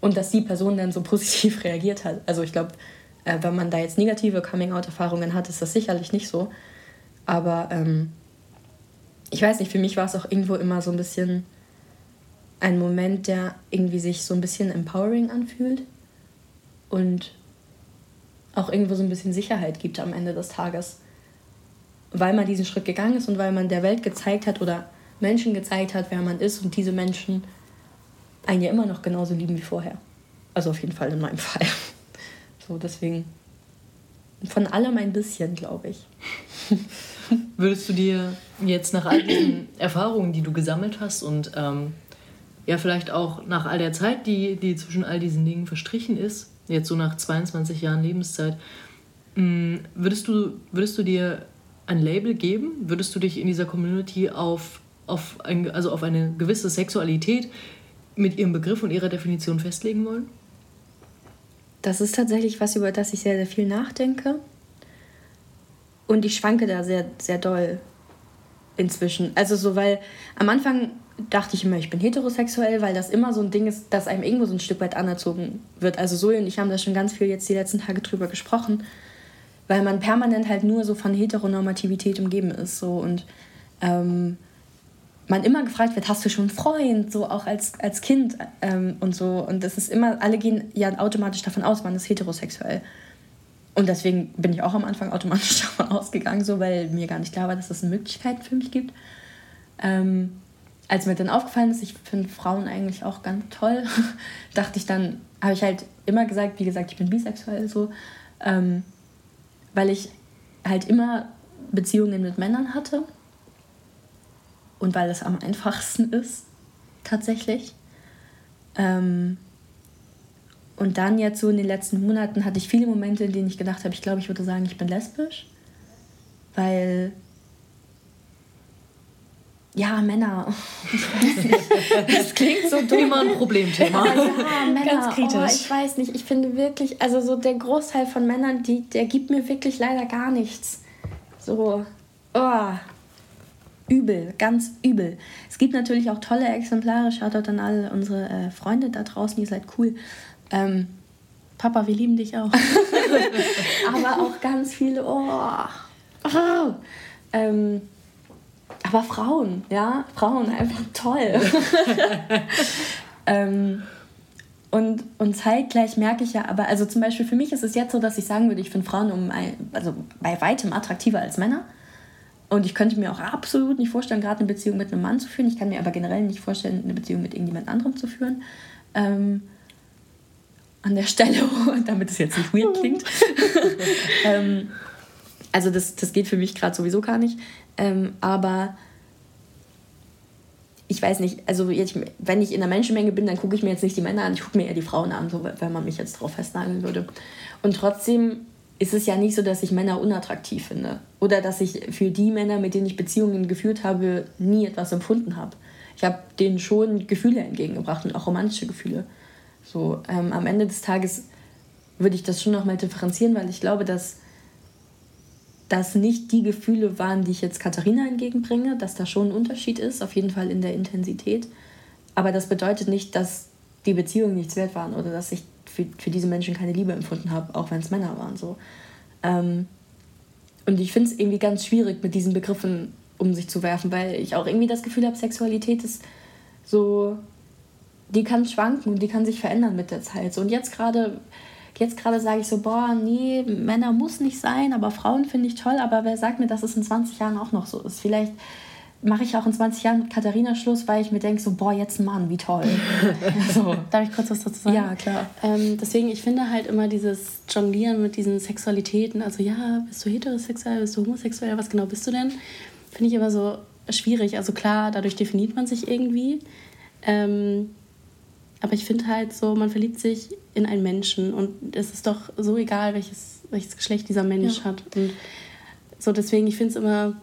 S1: Und dass die Person dann so positiv reagiert hat. Also ich glaube, äh, wenn man da jetzt negative Coming-out-Erfahrungen hat, ist das sicherlich nicht so. Aber ähm, ich weiß nicht, für mich war es auch irgendwo immer so ein bisschen ein Moment, der irgendwie sich so ein bisschen empowering anfühlt und auch irgendwo so ein bisschen Sicherheit gibt am Ende des Tages. Weil man diesen Schritt gegangen ist und weil man der Welt gezeigt hat oder Menschen gezeigt hat, wer man ist und diese Menschen einen ja immer noch genauso lieben wie vorher. Also auf jeden Fall in meinem Fall. So, deswegen von allem ein bisschen, glaube ich.
S2: Würdest du dir jetzt nach all diesen Erfahrungen, die du gesammelt hast und ähm, ja vielleicht auch nach all der Zeit, die, die zwischen all diesen Dingen verstrichen ist, jetzt so nach 22 Jahren Lebenszeit, mh, würdest, du, würdest du dir ein Label geben? Würdest du dich in dieser Community auf auf, ein, also auf eine gewisse Sexualität mit ihrem Begriff und ihrer Definition festlegen wollen?
S1: Das ist tatsächlich was, über das ich sehr, sehr viel nachdenke. Und ich schwanke da sehr, sehr doll inzwischen. Also so, weil am Anfang dachte ich immer, ich bin heterosexuell, weil das immer so ein Ding ist, das einem irgendwo so ein Stück weit anerzogen wird. Also Zoe und ich haben da schon ganz viel jetzt die letzten Tage drüber gesprochen, weil man permanent halt nur so von Heteronormativität umgeben ist. So und ähm, man immer gefragt wird, hast du schon einen Freund, so auch als, als Kind ähm, und so. Und das ist immer, alle gehen ja automatisch davon aus, man ist heterosexuell. Und deswegen bin ich auch am Anfang automatisch davon ausgegangen, so, weil mir gar nicht klar war, dass es das Möglichkeiten für mich gibt. Ähm, als mir dann aufgefallen ist, ich finde Frauen eigentlich auch ganz toll, dachte ich dann, habe ich halt immer gesagt, wie gesagt, ich bin bisexuell so, ähm, weil ich halt immer Beziehungen mit Männern hatte und weil es am einfachsten ist, tatsächlich. Ähm, und dann jetzt so in den letzten Monaten hatte ich viele Momente, in denen ich gedacht habe, ich glaube, ich würde sagen, ich bin lesbisch, weil ja, Männer. Das klingt so dumm. Immer ein Problemthema. ja, Männer. Ganz kritisch. Oh, ich weiß nicht. Ich finde wirklich, also so der Großteil von Männern, die, der gibt mir wirklich leider gar nichts. So, oh, übel, ganz übel. Es gibt natürlich auch tolle Exemplare. Schaut dort an alle unsere äh, Freunde da draußen. Ihr seid cool. Ähm, Papa, wir lieben dich auch. Aber auch ganz viele, oh. oh. Ähm, aber Frauen, ja, Frauen einfach toll. ähm, und, und zeitgleich merke ich ja, aber also zum Beispiel für mich ist es jetzt so, dass ich sagen würde, ich finde Frauen um ein, also bei weitem attraktiver als Männer. Und ich könnte mir auch absolut nicht vorstellen, gerade eine Beziehung mit einem Mann zu führen. Ich kann mir aber generell nicht vorstellen, eine Beziehung mit irgendjemand anderem zu führen. Ähm, an der Stelle, damit es jetzt nicht weird klingt. ähm, also das, das geht für mich gerade sowieso gar nicht. Ähm, aber ich weiß nicht, also jetzt, wenn ich in der Menschenmenge bin, dann gucke ich mir jetzt nicht die Männer an, ich gucke mir eher die Frauen an, so, wenn man mich jetzt drauf festnageln würde. Und trotzdem ist es ja nicht so, dass ich Männer unattraktiv finde. Oder dass ich für die Männer, mit denen ich Beziehungen geführt habe, nie etwas empfunden habe. Ich habe denen schon Gefühle entgegengebracht und auch romantische Gefühle. So, ähm, am Ende des Tages würde ich das schon nochmal differenzieren, weil ich glaube, dass das nicht die Gefühle waren, die ich jetzt Katharina entgegenbringe, dass da schon ein Unterschied ist, auf jeden Fall in der Intensität. Aber das bedeutet nicht, dass die Beziehungen nichts wert waren oder dass ich für, für diese Menschen keine Liebe empfunden habe, auch wenn es Männer waren. So. Ähm, und ich finde es irgendwie ganz schwierig, mit diesen Begriffen um sich zu werfen, weil ich auch irgendwie das Gefühl habe, Sexualität ist so, die kann schwanken und die kann sich verändern mit der Zeit. So, und jetzt gerade Jetzt gerade sage ich so, boah, nee, Männer muss nicht sein, aber Frauen finde ich toll. Aber wer sagt mir, dass es in 20 Jahren auch noch so ist? Vielleicht mache ich auch in 20 Jahren mit Katharina Schluss, weil ich mir denke, so, boah, jetzt ein Mann, wie toll.
S3: so. Darf ich kurz was dazu sagen? Ja, klar. Ähm, deswegen, ich finde halt immer dieses Jonglieren mit diesen Sexualitäten, also ja, bist du heterosexuell, bist du homosexuell, was genau bist du denn? Finde ich immer so schwierig. Also klar, dadurch definiert man sich irgendwie. Ähm, aber ich finde halt so, man verliebt sich in einen Menschen und es ist doch so egal, welches, welches Geschlecht dieser Mensch ja. hat. Und so deswegen, ich finde es immer,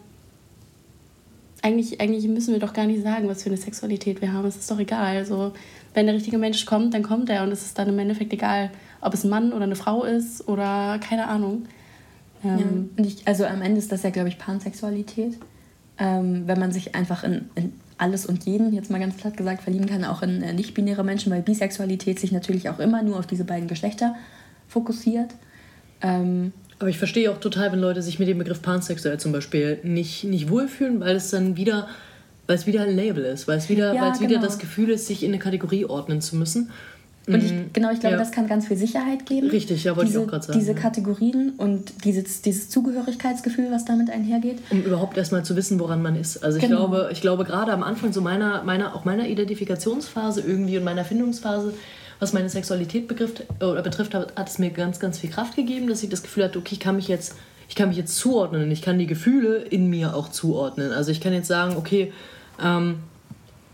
S3: eigentlich, eigentlich müssen wir doch gar nicht sagen, was für eine Sexualität wir haben. Es ist doch egal. Also, wenn der richtige Mensch kommt, dann kommt er und es ist dann im Endeffekt egal, ob es ein Mann oder eine Frau ist oder keine Ahnung.
S1: Ähm, ja, ich, also am Ende ist das ja, glaube ich, Pansexualität. Ähm, wenn man sich einfach in, in alles und jeden, jetzt mal ganz platt gesagt, verlieben kann, auch in äh, nicht-binäre Menschen, weil Bisexualität sich natürlich auch immer nur auf diese beiden Geschlechter fokussiert. Ähm,
S2: aber ich verstehe auch total, wenn Leute sich mit dem Begriff pansexuell zum Beispiel nicht, nicht wohlfühlen, weil es dann wieder, weil es wieder ein Label ist, weil es wieder, ja, weil es genau. wieder das Gefühl ist, sich in eine Kategorie ordnen zu müssen.
S1: Und ich, mhm. genau, ich glaube, ja. das kann ganz viel Sicherheit geben. Richtig, ja, wollte diese, ich auch gerade sagen. Diese Kategorien und dieses, dieses Zugehörigkeitsgefühl, was damit einhergeht.
S2: Um überhaupt erstmal zu wissen, woran man ist. Also ich genau. glaube, ich glaube gerade am Anfang so meiner, meiner, auch meiner Identifikationsphase irgendwie und meiner Findungsphase, was meine Sexualität betrifft, oder betrifft, hat, hat es mir ganz, ganz viel Kraft gegeben, dass ich das Gefühl hatte, okay, ich kann mich jetzt, ich kann mich jetzt zuordnen und ich kann die Gefühle in mir auch zuordnen. Also ich kann jetzt sagen, okay, ähm,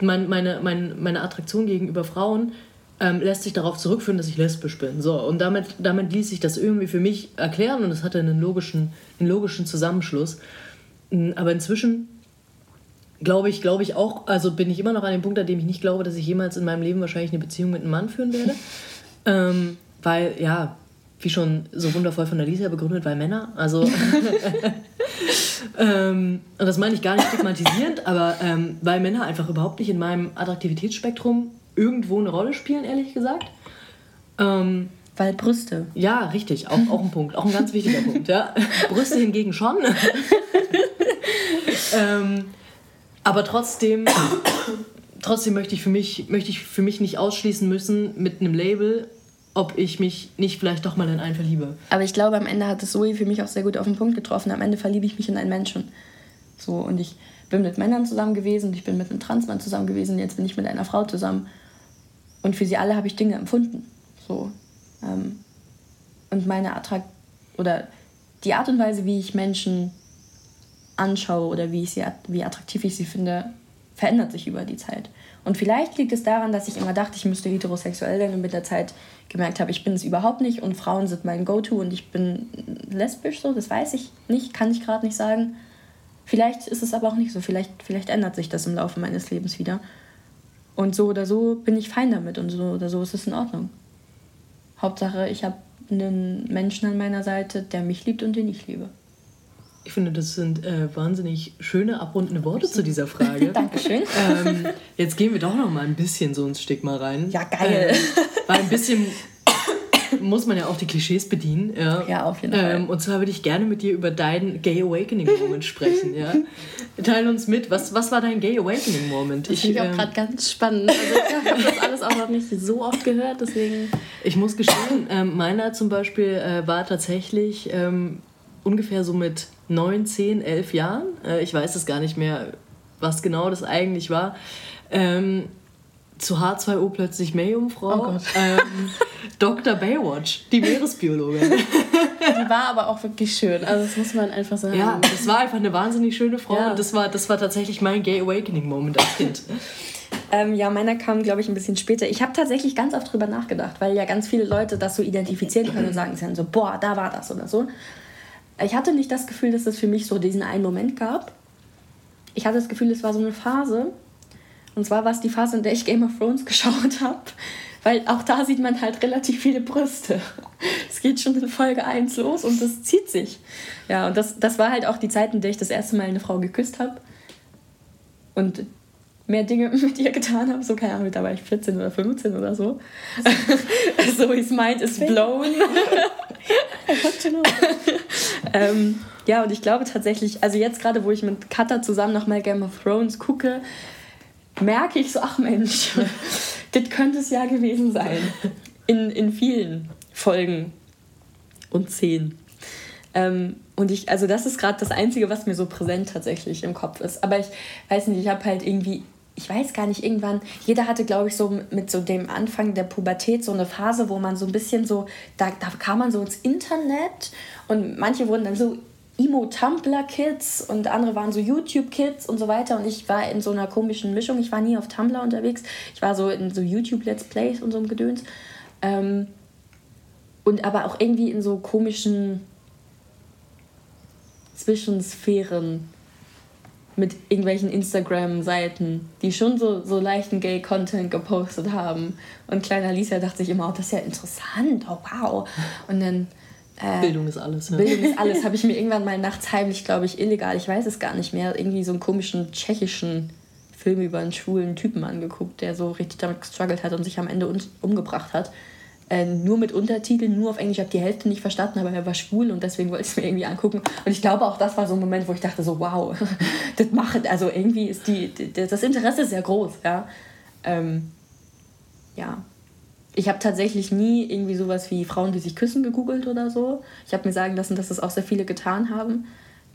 S2: mein, meine, mein, meine Attraktion gegenüber Frauen ähm, lässt sich darauf zurückführen, dass ich lesbisch bin. So, und damit, damit ließ sich das irgendwie für mich erklären und es hatte einen logischen, einen logischen Zusammenschluss. Hm, aber inzwischen glaube ich, glaube ich auch, also bin ich immer noch an dem Punkt, an dem ich nicht glaube, dass ich jemals in meinem Leben wahrscheinlich eine Beziehung mit einem Mann führen werde. ähm, weil, ja, wie schon so wundervoll von Alicia begründet, weil Männer, also. ähm, und das meine ich gar nicht stigmatisierend, aber ähm, weil Männer einfach überhaupt nicht in meinem Attraktivitätsspektrum irgendwo eine Rolle spielen, ehrlich gesagt. Ähm,
S1: Weil Brüste.
S2: Ja, richtig, auch, auch ein Punkt, auch ein ganz wichtiger Punkt. Ja. Brüste hingegen schon. ähm, aber trotzdem, trotzdem möchte ich, für mich, möchte ich für mich nicht ausschließen müssen mit einem Label, ob ich mich nicht vielleicht doch mal in einen verliebe.
S1: Aber ich glaube, am Ende hat es Zoe für mich auch sehr gut auf den Punkt getroffen. Am Ende verliebe ich mich in einen Menschen. So, und ich bin mit Männern zusammen gewesen, ich bin mit einem Transmann zusammen gewesen, jetzt bin ich mit einer Frau zusammen. Und für sie alle habe ich Dinge empfunden. So. Ähm, und meine Attrakt oder die Art und Weise, wie ich Menschen anschaue oder wie, ich sie, wie attraktiv ich sie finde, verändert sich über die Zeit. Und vielleicht liegt es daran, dass ich immer dachte, ich müsste heterosexuell sein und mit der Zeit gemerkt habe, ich bin es überhaupt nicht und Frauen sind mein Go-To und ich bin lesbisch so, das weiß ich nicht, kann ich gerade nicht sagen. Vielleicht ist es aber auch nicht so, vielleicht, vielleicht ändert sich das im Laufe meines Lebens wieder. Und so oder so bin ich fein damit und so oder so ist es in Ordnung. Hauptsache, ich habe einen Menschen an meiner Seite, der mich liebt und den ich liebe.
S2: Ich finde, das sind äh, wahnsinnig schöne, abrundende Worte zu dieser Frage. Dankeschön. Ähm, jetzt gehen wir doch noch mal ein bisschen so ins Stigma rein. Ja, geil. Ähm, weil ein bisschen muss man ja auch die Klischees bedienen. Ja, ja auf jeden Fall. Ähm, und zwar würde ich gerne mit dir über deinen Gay Awakening Moment sprechen. Ja? Teil uns mit, was, was war dein Gay Awakening Moment?
S3: Das finde ich auch ähm, gerade ganz spannend. Also ich habe das alles auch noch nicht so oft gehört, deswegen...
S2: Ich muss gestehen, ähm, meiner zum Beispiel äh, war tatsächlich ähm, ungefähr so mit neun, zehn, elf Jahren. Äh, ich weiß es gar nicht mehr, was genau das eigentlich war. Ähm, zu H2O plötzlich Meerjungfrau. Oh ähm, Dr. Baywatch, die Meeresbiologin.
S3: Die war aber auch wirklich schön. Also das muss man einfach sagen.
S2: Ja, das war einfach eine wahnsinnig schöne Frau. Ja. Und das war, das war tatsächlich mein Gay Awakening-Moment als Kind.
S1: Ähm, ja, meiner kam, glaube ich, ein bisschen später. Ich habe tatsächlich ganz oft drüber nachgedacht, weil ja ganz viele Leute das so identifizieren können und sagen dann so, boah, da war das oder so. Ich hatte nicht das Gefühl, dass es für mich so diesen einen Moment gab. Ich hatte das Gefühl, es war so eine Phase. Und zwar war es die Phase, in der ich Game of Thrones geschaut habe. Weil auch da sieht man halt relativ viele Brüste. Es geht schon in Folge 1 los und das zieht sich. Ja, und das, das war halt auch die Zeit, in der ich das erste Mal eine Frau geküsst habe. Und mehr Dinge mit ihr getan habe. So, keine Ahnung, da war ich 14 oder 15 oder so. so his mind is blown. ähm, ja, und ich glaube tatsächlich, also jetzt gerade, wo ich mit Katha zusammen nochmal Game of Thrones gucke, merke ich so, ach Mensch, das könnte es ja gewesen sein. In, in vielen Folgen und Szenen. Ähm, und ich, also das ist gerade das Einzige, was mir so präsent tatsächlich im Kopf ist. Aber ich weiß nicht, ich habe halt irgendwie ich weiß gar nicht, irgendwann, jeder hatte, glaube ich, so mit so dem Anfang der Pubertät so eine Phase, wo man so ein bisschen so, da, da kam man so ins Internet und manche wurden dann so Emo-Tumblr-Kids und andere waren so YouTube-Kids und so weiter. Und ich war in so einer komischen Mischung. Ich war nie auf Tumblr unterwegs. Ich war so in so YouTube-Let's Plays und so einem Gedöns. Ähm, und aber auch irgendwie in so komischen Zwischensphären mit irgendwelchen Instagram-Seiten, die schon so, so leichten Gay-Content gepostet haben. Und kleiner Alicia dachte sich immer, oh, das ist ja interessant, oh wow. Und dann.
S2: Äh, Bildung ist alles.
S1: Ne? Bildung ist alles. Habe ich mir irgendwann mal nachts heimlich, glaube ich, illegal, ich weiß es gar nicht mehr, irgendwie so einen komischen tschechischen Film über einen schwulen Typen angeguckt, der so richtig damit gestruggelt hat und sich am Ende umgebracht hat. Äh, nur mit Untertiteln, nur auf Englisch. Ich habe die Hälfte nicht verstanden, aber er war schwul und deswegen wollte ich es mir irgendwie angucken. Und ich glaube, auch das war so ein Moment, wo ich dachte so, wow, das macht, also irgendwie ist die, das Interesse sehr groß, ja. Ähm, ja. Ich habe tatsächlich nie irgendwie sowas wie Frauen, die sich küssen, gegoogelt oder so. Ich habe mir sagen lassen, dass das auch sehr viele getan haben.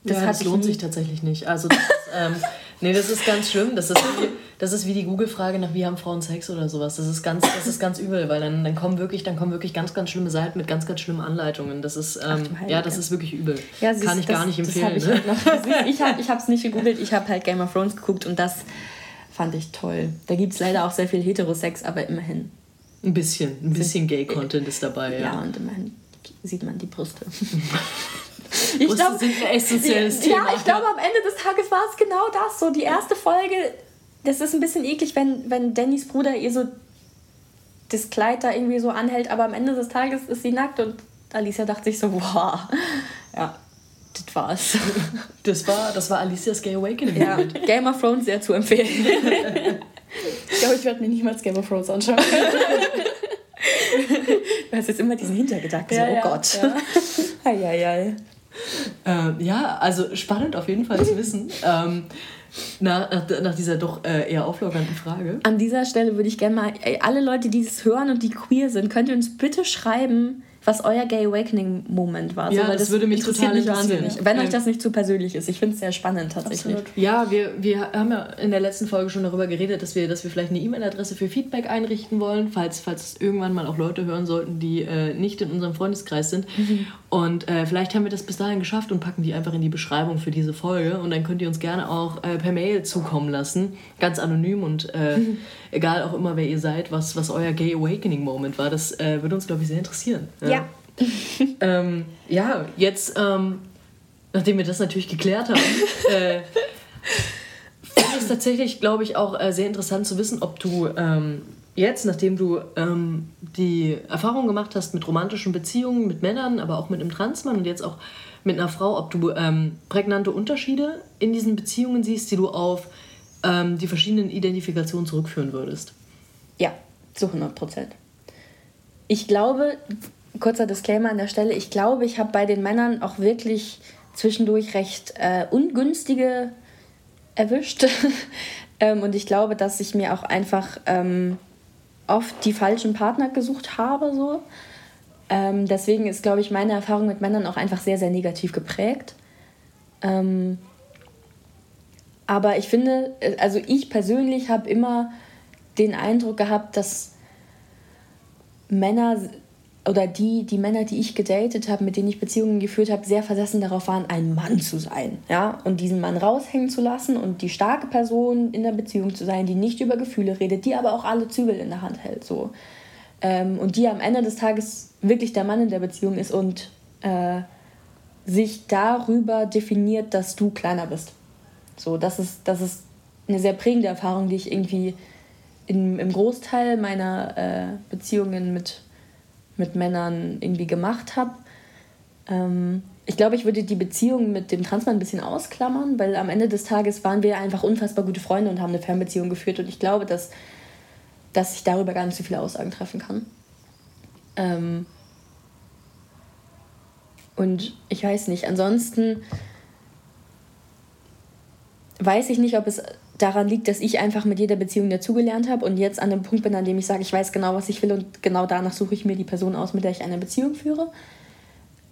S2: Das, ja, das lohnt sich tatsächlich nicht. Also das ist, ähm, nee, das ist ganz schlimm. Das ist wie, das ist wie die Google-Frage nach wie haben Frauen Sex oder sowas. Das ist ganz, das ist ganz übel, weil dann, dann kommen wirklich, dann kommen wirklich ganz, ganz schlimme Seiten mit ganz, ganz schlimmen Anleitungen. Das ist, ähm, Ach, ja, das ist wirklich übel. Ja, Kann ich das, gar nicht empfehlen.
S1: Ich, halt noch, ich habe es nicht gegoogelt, ich habe halt Game of Thrones geguckt und das fand ich toll. Da gibt es leider auch sehr viel Heterosex, aber immerhin.
S2: Ein bisschen, ein bisschen Gay-Content ist dabei, ja.
S1: Ja, und immerhin sieht man die Brüste. ich glaube, ein essentielles Thema. Ja, ich glaube, am Ende des Tages war es genau das. So, die erste Folge, das ist ein bisschen eklig, wenn, wenn Dannys Bruder ihr so das Kleid da irgendwie so anhält, aber am Ende des Tages ist sie nackt und Alicia dachte sich so, wow. Ja, das war's.
S2: Das war, das war Alicias Gay Awakening.
S1: Ja, Game of Thrones sehr zu empfehlen.
S3: ich glaube, ich werde mir niemals Game of Thrones anschauen.
S1: du hast jetzt immer diesen Hintergedanken, ja, so, oh ja, Gott. Ja.
S2: Ei, ei, ei. Ähm, ja, also spannend auf jeden Fall zu wissen. Ähm, nach, nach, nach, dieser doch äh, eher auflockernden Frage.
S1: An dieser Stelle würde ich gerne mal, ey, alle Leute, die das hören und die queer sind, könnt ihr uns bitte schreiben, was euer Gay Awakening Moment war. Ja, so, das, das, würde mich total mich wahnsinnig. Wenn euch das nicht zu persönlich ist. Ich finde es sehr spannend tatsächlich.
S2: Absolut. Ja, wir, wir haben ja in der letzten Folge schon darüber geredet, dass wir, dass wir vielleicht eine E-Mail-Adresse für Feedback einrichten wollen, falls, falls irgendwann mal auch Leute hören sollten, die äh, nicht in unserem Freundeskreis sind. Mhm. Und äh, vielleicht haben wir das bis dahin geschafft und packen die einfach in die Beschreibung für diese Folge. Und dann könnt ihr uns gerne auch äh, per Mail zukommen lassen. Ganz anonym und äh, mhm. Egal auch immer, wer ihr seid, was, was euer Gay Awakening Moment war. Das äh, würde uns, glaube ich, sehr interessieren. Ja. ja. ähm, ja, jetzt, ähm, nachdem wir das natürlich geklärt haben, äh, finde ich es tatsächlich, glaube ich, auch äh, sehr interessant zu wissen, ob du ähm, jetzt, nachdem du ähm, die Erfahrung gemacht hast mit romantischen Beziehungen mit Männern, aber auch mit einem Transmann und jetzt auch mit einer Frau, ob du ähm, prägnante Unterschiede in diesen Beziehungen siehst, die du auf ähm, die verschiedenen Identifikationen zurückführen würdest.
S1: Ja, zu 100 Prozent. Ich glaube, kurzer Disclaimer an der Stelle, ich glaube, ich habe bei den Männern auch wirklich zwischendurch recht äh, ungünstige erwischt. ähm, und ich glaube, dass ich mir auch einfach ähm, oft die falschen Partner gesucht habe. So. Ähm, deswegen ist, glaube ich, meine Erfahrung mit Männern auch einfach sehr, sehr negativ geprägt. Aber ich finde, äh, also ich persönlich habe immer den Eindruck gehabt, dass Männer oder die, die Männer, die ich gedatet habe, mit denen ich Beziehungen geführt habe, sehr versessen darauf waren, ein Mann zu sein. Ja? Und diesen Mann raushängen zu lassen und die starke Person in der Beziehung zu sein, die nicht über Gefühle redet, die aber auch alle Zügel in der Hand hält. So. Ähm, und die am Ende des Tages wirklich der Mann in der Beziehung ist und äh, sich darüber definiert, dass du kleiner bist. So, das ist, das ist eine sehr prägende Erfahrung, die ich irgendwie in, im Großteil meiner äh, Beziehungen mit mit Männern irgendwie gemacht habe. Ähm, ich glaube, ich würde die Beziehung mit dem Transmann ein bisschen ausklammern, weil am Ende des Tages waren wir einfach unfassbar gute Freunde und haben eine Fernbeziehung geführt. Und ich glaube, dass, dass ich darüber gar nicht so viele Aussagen treffen kann. Ähm und ich weiß nicht, ansonsten weiß ich nicht, ob es daran liegt, dass ich einfach mit jeder Beziehung dazugelernt habe und jetzt an dem Punkt bin, an dem ich sage, ich weiß genau, was ich will und genau danach suche ich mir die Person aus, mit der ich eine Beziehung führe.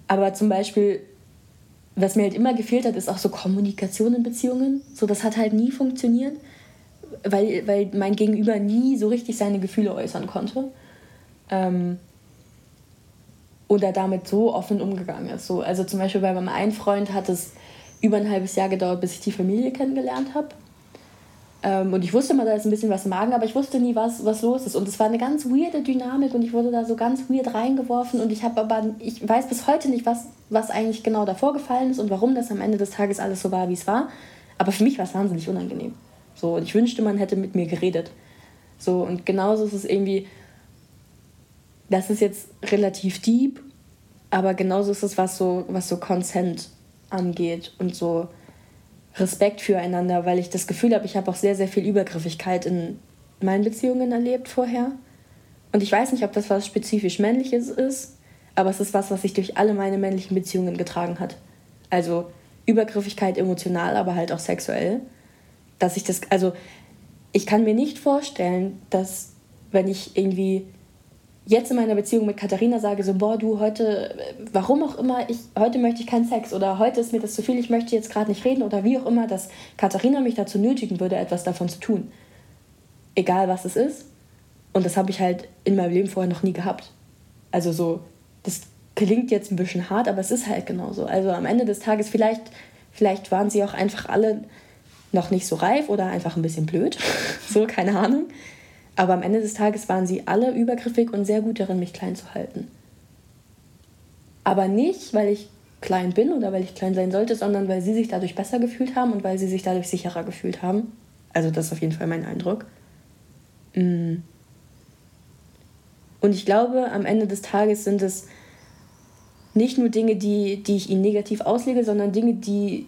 S1: Aber zum Beispiel, was mir halt immer gefehlt hat, ist auch so Kommunikation in Beziehungen. So, das hat halt nie funktioniert, weil, weil mein Gegenüber nie so richtig seine Gefühle äußern konnte. Ähm, oder damit so offen umgegangen ist. So, also zum Beispiel bei meinem einen Freund hat es über ein halbes Jahr gedauert, bis ich die Familie kennengelernt habe. Ähm, und ich wusste mal, da ist ein bisschen was im Magen, aber ich wusste nie, was, was los ist. Und es war eine ganz weirde Dynamik und ich wurde da so ganz weird reingeworfen. Und ich habe aber, ich weiß bis heute nicht, was, was eigentlich genau davor gefallen ist und warum das am Ende des Tages alles so war, wie es war. Aber für mich war es wahnsinnig unangenehm. So, und ich wünschte, man hätte mit mir geredet. So, und genauso ist es irgendwie, das ist jetzt relativ deep, aber genauso ist es, was so, was so Consent angeht und so Respekt füreinander, weil ich das Gefühl habe, ich habe auch sehr, sehr viel Übergriffigkeit in meinen Beziehungen erlebt vorher. Und ich weiß nicht, ob das was spezifisch Männliches ist, aber es ist was, was sich durch alle meine männlichen Beziehungen getragen hat. Also Übergriffigkeit emotional, aber halt auch sexuell. Dass ich das, also ich kann mir nicht vorstellen, dass wenn ich irgendwie jetzt in meiner Beziehung mit Katharina sage, so, boah, du heute, warum auch immer, ich, heute möchte ich keinen Sex oder heute ist mir das zu viel, ich möchte jetzt gerade nicht reden oder wie auch immer, dass Katharina mich dazu nötigen würde, etwas davon zu tun. Egal was es ist. Und das habe ich halt in meinem Leben vorher noch nie gehabt. Also so, das klingt jetzt ein bisschen hart, aber es ist halt genauso. Also am Ende des Tages, vielleicht, vielleicht waren sie auch einfach alle noch nicht so reif oder einfach ein bisschen blöd. so, keine Ahnung. Aber am Ende des Tages waren sie alle übergriffig und sehr gut darin, mich klein zu halten. Aber nicht, weil ich klein bin oder weil ich klein sein sollte, sondern weil sie sich dadurch besser gefühlt haben und weil sie sich dadurch sicherer gefühlt haben. Also das ist auf jeden Fall mein Eindruck. Mm. Und ich glaube, am Ende des Tages sind es nicht nur Dinge, die, die ich ihnen negativ auslege, sondern Dinge, die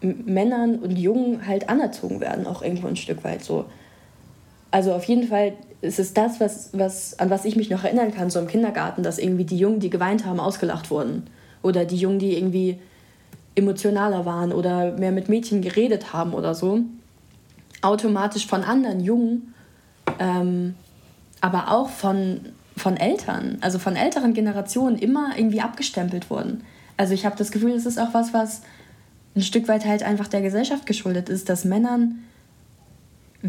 S1: Männern und Jungen halt anerzogen werden, auch irgendwo ein Stück weit so. Also auf jeden Fall ist es das, was, was, an was ich mich noch erinnern kann, so im Kindergarten, dass irgendwie die Jungen, die geweint haben, ausgelacht wurden. Oder die Jungen, die irgendwie emotionaler waren oder mehr mit Mädchen geredet haben oder so, automatisch von anderen Jungen, ähm, aber auch von von Eltern, also von älteren Generationen immer irgendwie abgestempelt wurden. Also ich habe das Gefühl, es ist auch was, was ein Stück weit halt einfach der Gesellschaft geschuldet ist, dass Männern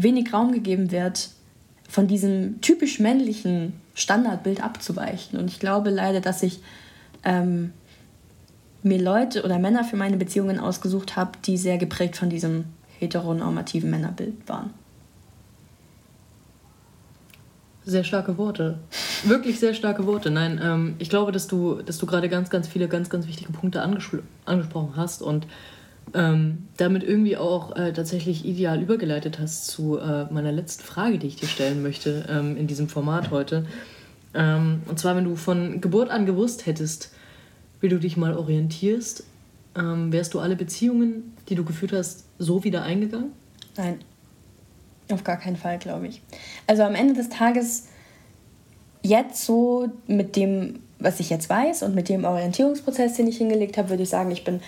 S1: wenig Raum gegeben wird, von diesem typisch männlichen Standardbild abzuweichen. Und ich glaube leider, dass ich ähm, mir Leute oder Männer für meine Beziehungen ausgesucht habe, die sehr geprägt von diesem heteronormativen Männerbild waren.
S2: Sehr starke Worte. Wirklich sehr starke Worte. Nein, ähm, ich glaube, dass du, dass du gerade ganz, ganz viele ganz, ganz wichtige Punkte angespro angesprochen hast und ähm, damit irgendwie auch äh, tatsächlich ideal übergeleitet hast zu äh, meiner letzten Frage, die ich dir stellen möchte ähm, in diesem Format heute. Ähm, und zwar, wenn du von Geburt an gewusst hättest, wie du dich mal orientierst, ähm, wärst du alle Beziehungen, die du geführt hast, so wieder eingegangen?
S1: Nein, auf gar keinen Fall, glaube ich. Also am Ende des Tages, jetzt so mit dem, was ich jetzt weiß und mit dem Orientierungsprozess, den ich hingelegt habe, würde ich sagen, ich bin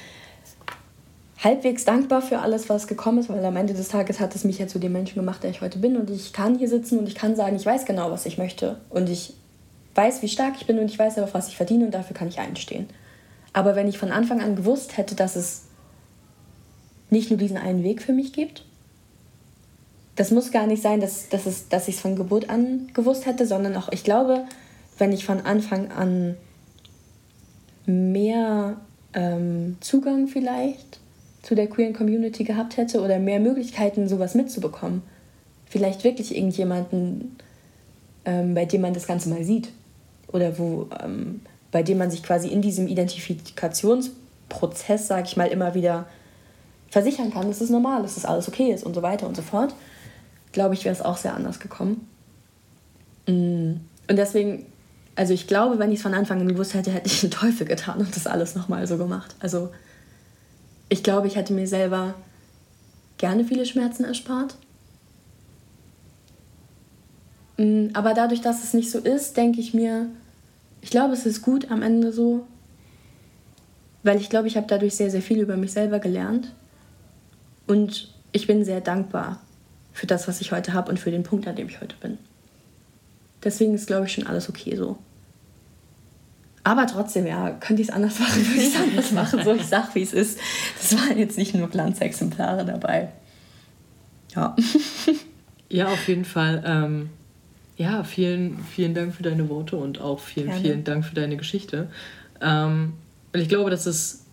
S1: halbwegs dankbar für alles, was gekommen ist, weil am Ende des Tages hat es mich ja zu dem Menschen gemacht, der ich heute bin. Und ich kann hier sitzen und ich kann sagen, ich weiß genau, was ich möchte. Und ich weiß, wie stark ich bin und ich weiß aber, was ich verdiene und dafür kann ich einstehen. Aber wenn ich von Anfang an gewusst hätte, dass es nicht nur diesen einen Weg für mich gibt, das muss gar nicht sein, dass, dass, es, dass ich es von Geburt an gewusst hätte, sondern auch, ich glaube, wenn ich von Anfang an mehr ähm, Zugang vielleicht zu der queeren Community gehabt hätte oder mehr Möglichkeiten, sowas mitzubekommen. Vielleicht wirklich irgendjemanden, ähm, bei dem man das Ganze mal sieht. Oder wo, ähm, bei dem man sich quasi in diesem Identifikationsprozess, sag ich mal, immer wieder versichern kann, dass es normal ist, dass alles okay ist und so weiter und so fort. Glaube ich, wäre es auch sehr anders gekommen. Mm. Und deswegen, also ich glaube, wenn ich es von Anfang an gewusst hätte, hätte ich den Teufel getan und das alles nochmal so gemacht. Also ich glaube, ich hätte mir selber gerne viele Schmerzen erspart. Mm, aber dadurch, dass es nicht so ist, denke ich mir, ich glaube, es ist gut am Ende so, weil ich glaube, ich habe dadurch sehr, sehr viel über mich selber gelernt. Und ich bin sehr dankbar für das, was ich heute habe und für den Punkt, an dem ich heute bin. Deswegen ist, glaube ich, schon alles okay so. Aber trotzdem, ja, könnte ich es anders machen, würde ich es anders machen. So, ich sag, wie es ist. Das waren jetzt nicht nur Glanzexemplare dabei. Ja.
S2: ja, auf jeden Fall. Ähm, ja, vielen, vielen Dank für deine Worte und auch vielen, Gerne. vielen Dank für deine Geschichte. Ähm, ich glaube, das ist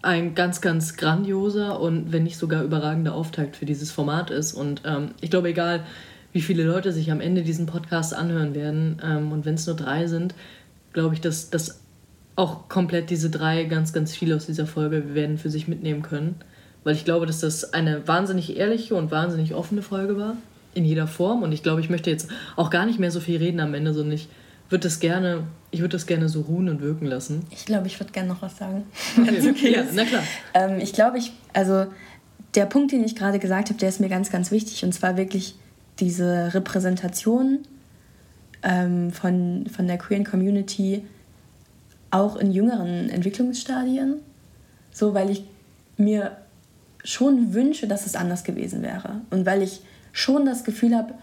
S2: ein ganz, ganz grandioser und wenn nicht sogar überragender Auftakt für dieses Format ist. Und ähm, ich glaube, egal wie viele Leute sich am Ende diesen Podcast anhören werden ähm, und wenn es nur drei sind, glaube ich, dass, dass auch komplett diese drei ganz, ganz viele aus dieser Folge werden für sich mitnehmen können. Weil ich glaube, dass das eine wahnsinnig ehrliche und wahnsinnig offene Folge war. In jeder Form. Und ich glaube, ich möchte jetzt auch gar nicht mehr so viel reden am Ende, sondern ich würde das gerne, ich würde das gerne so ruhen und wirken lassen.
S1: Ich glaube, ich würde gerne noch was sagen. Okay. okay ja, na klar. Ähm, ich glaube, ich, also der Punkt, den ich gerade gesagt habe, der ist mir ganz, ganz wichtig. Und zwar wirklich diese Repräsentation ähm, von, von der queeren Community auch in jüngeren Entwicklungsstadien. So, weil ich mir schon wünsche, dass es anders gewesen wäre. Und weil ich schon das Gefühl habe,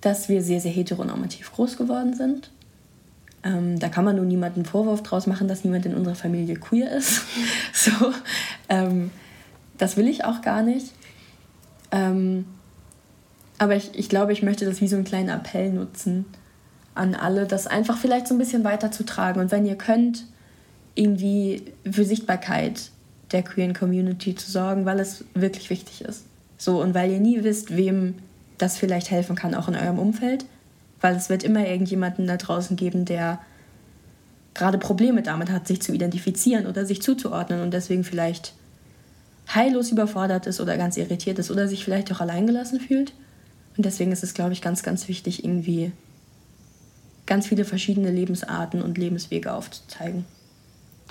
S1: dass wir sehr, sehr heteronormativ groß geworden sind. Ähm, da kann man nur niemanden Vorwurf draus machen, dass niemand in unserer Familie queer ist. so, ähm, das will ich auch gar nicht. Ähm, aber ich, ich glaube, ich möchte das wie so einen kleinen Appell nutzen, an alle, das einfach vielleicht so ein bisschen weiterzutragen. Und wenn ihr könnt, irgendwie für Sichtbarkeit der queeren Community zu sorgen, weil es wirklich wichtig ist. So, und weil ihr nie wisst, wem das vielleicht helfen kann, auch in eurem Umfeld. Weil es wird immer irgendjemanden da draußen geben, der gerade Probleme damit hat, sich zu identifizieren oder sich zuzuordnen und deswegen vielleicht heillos überfordert ist oder ganz irritiert ist oder sich vielleicht auch alleingelassen fühlt. Und deswegen ist es, glaube ich, ganz, ganz wichtig, irgendwie ganz viele verschiedene Lebensarten und Lebenswege aufzuzeigen.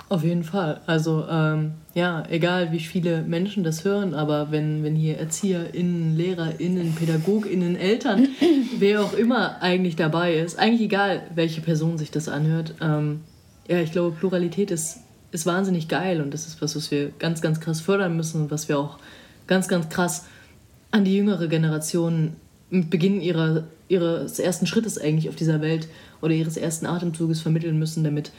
S2: Auf jeden Fall. Also ähm, ja, egal wie viele Menschen das hören, aber wenn, wenn hier ErzieherInnen, LehrerInnen, PädagogInnen, Eltern, wer auch immer eigentlich dabei ist, eigentlich egal, welche Person sich das anhört, ähm, ja, ich glaube, Pluralität ist, ist wahnsinnig geil und das ist was, was wir ganz, ganz krass fördern müssen und was wir auch ganz, ganz krass an die jüngere Generation mit Beginn ihrer, ihres ersten Schrittes eigentlich auf dieser Welt oder ihres ersten Atemzuges vermitteln müssen, damit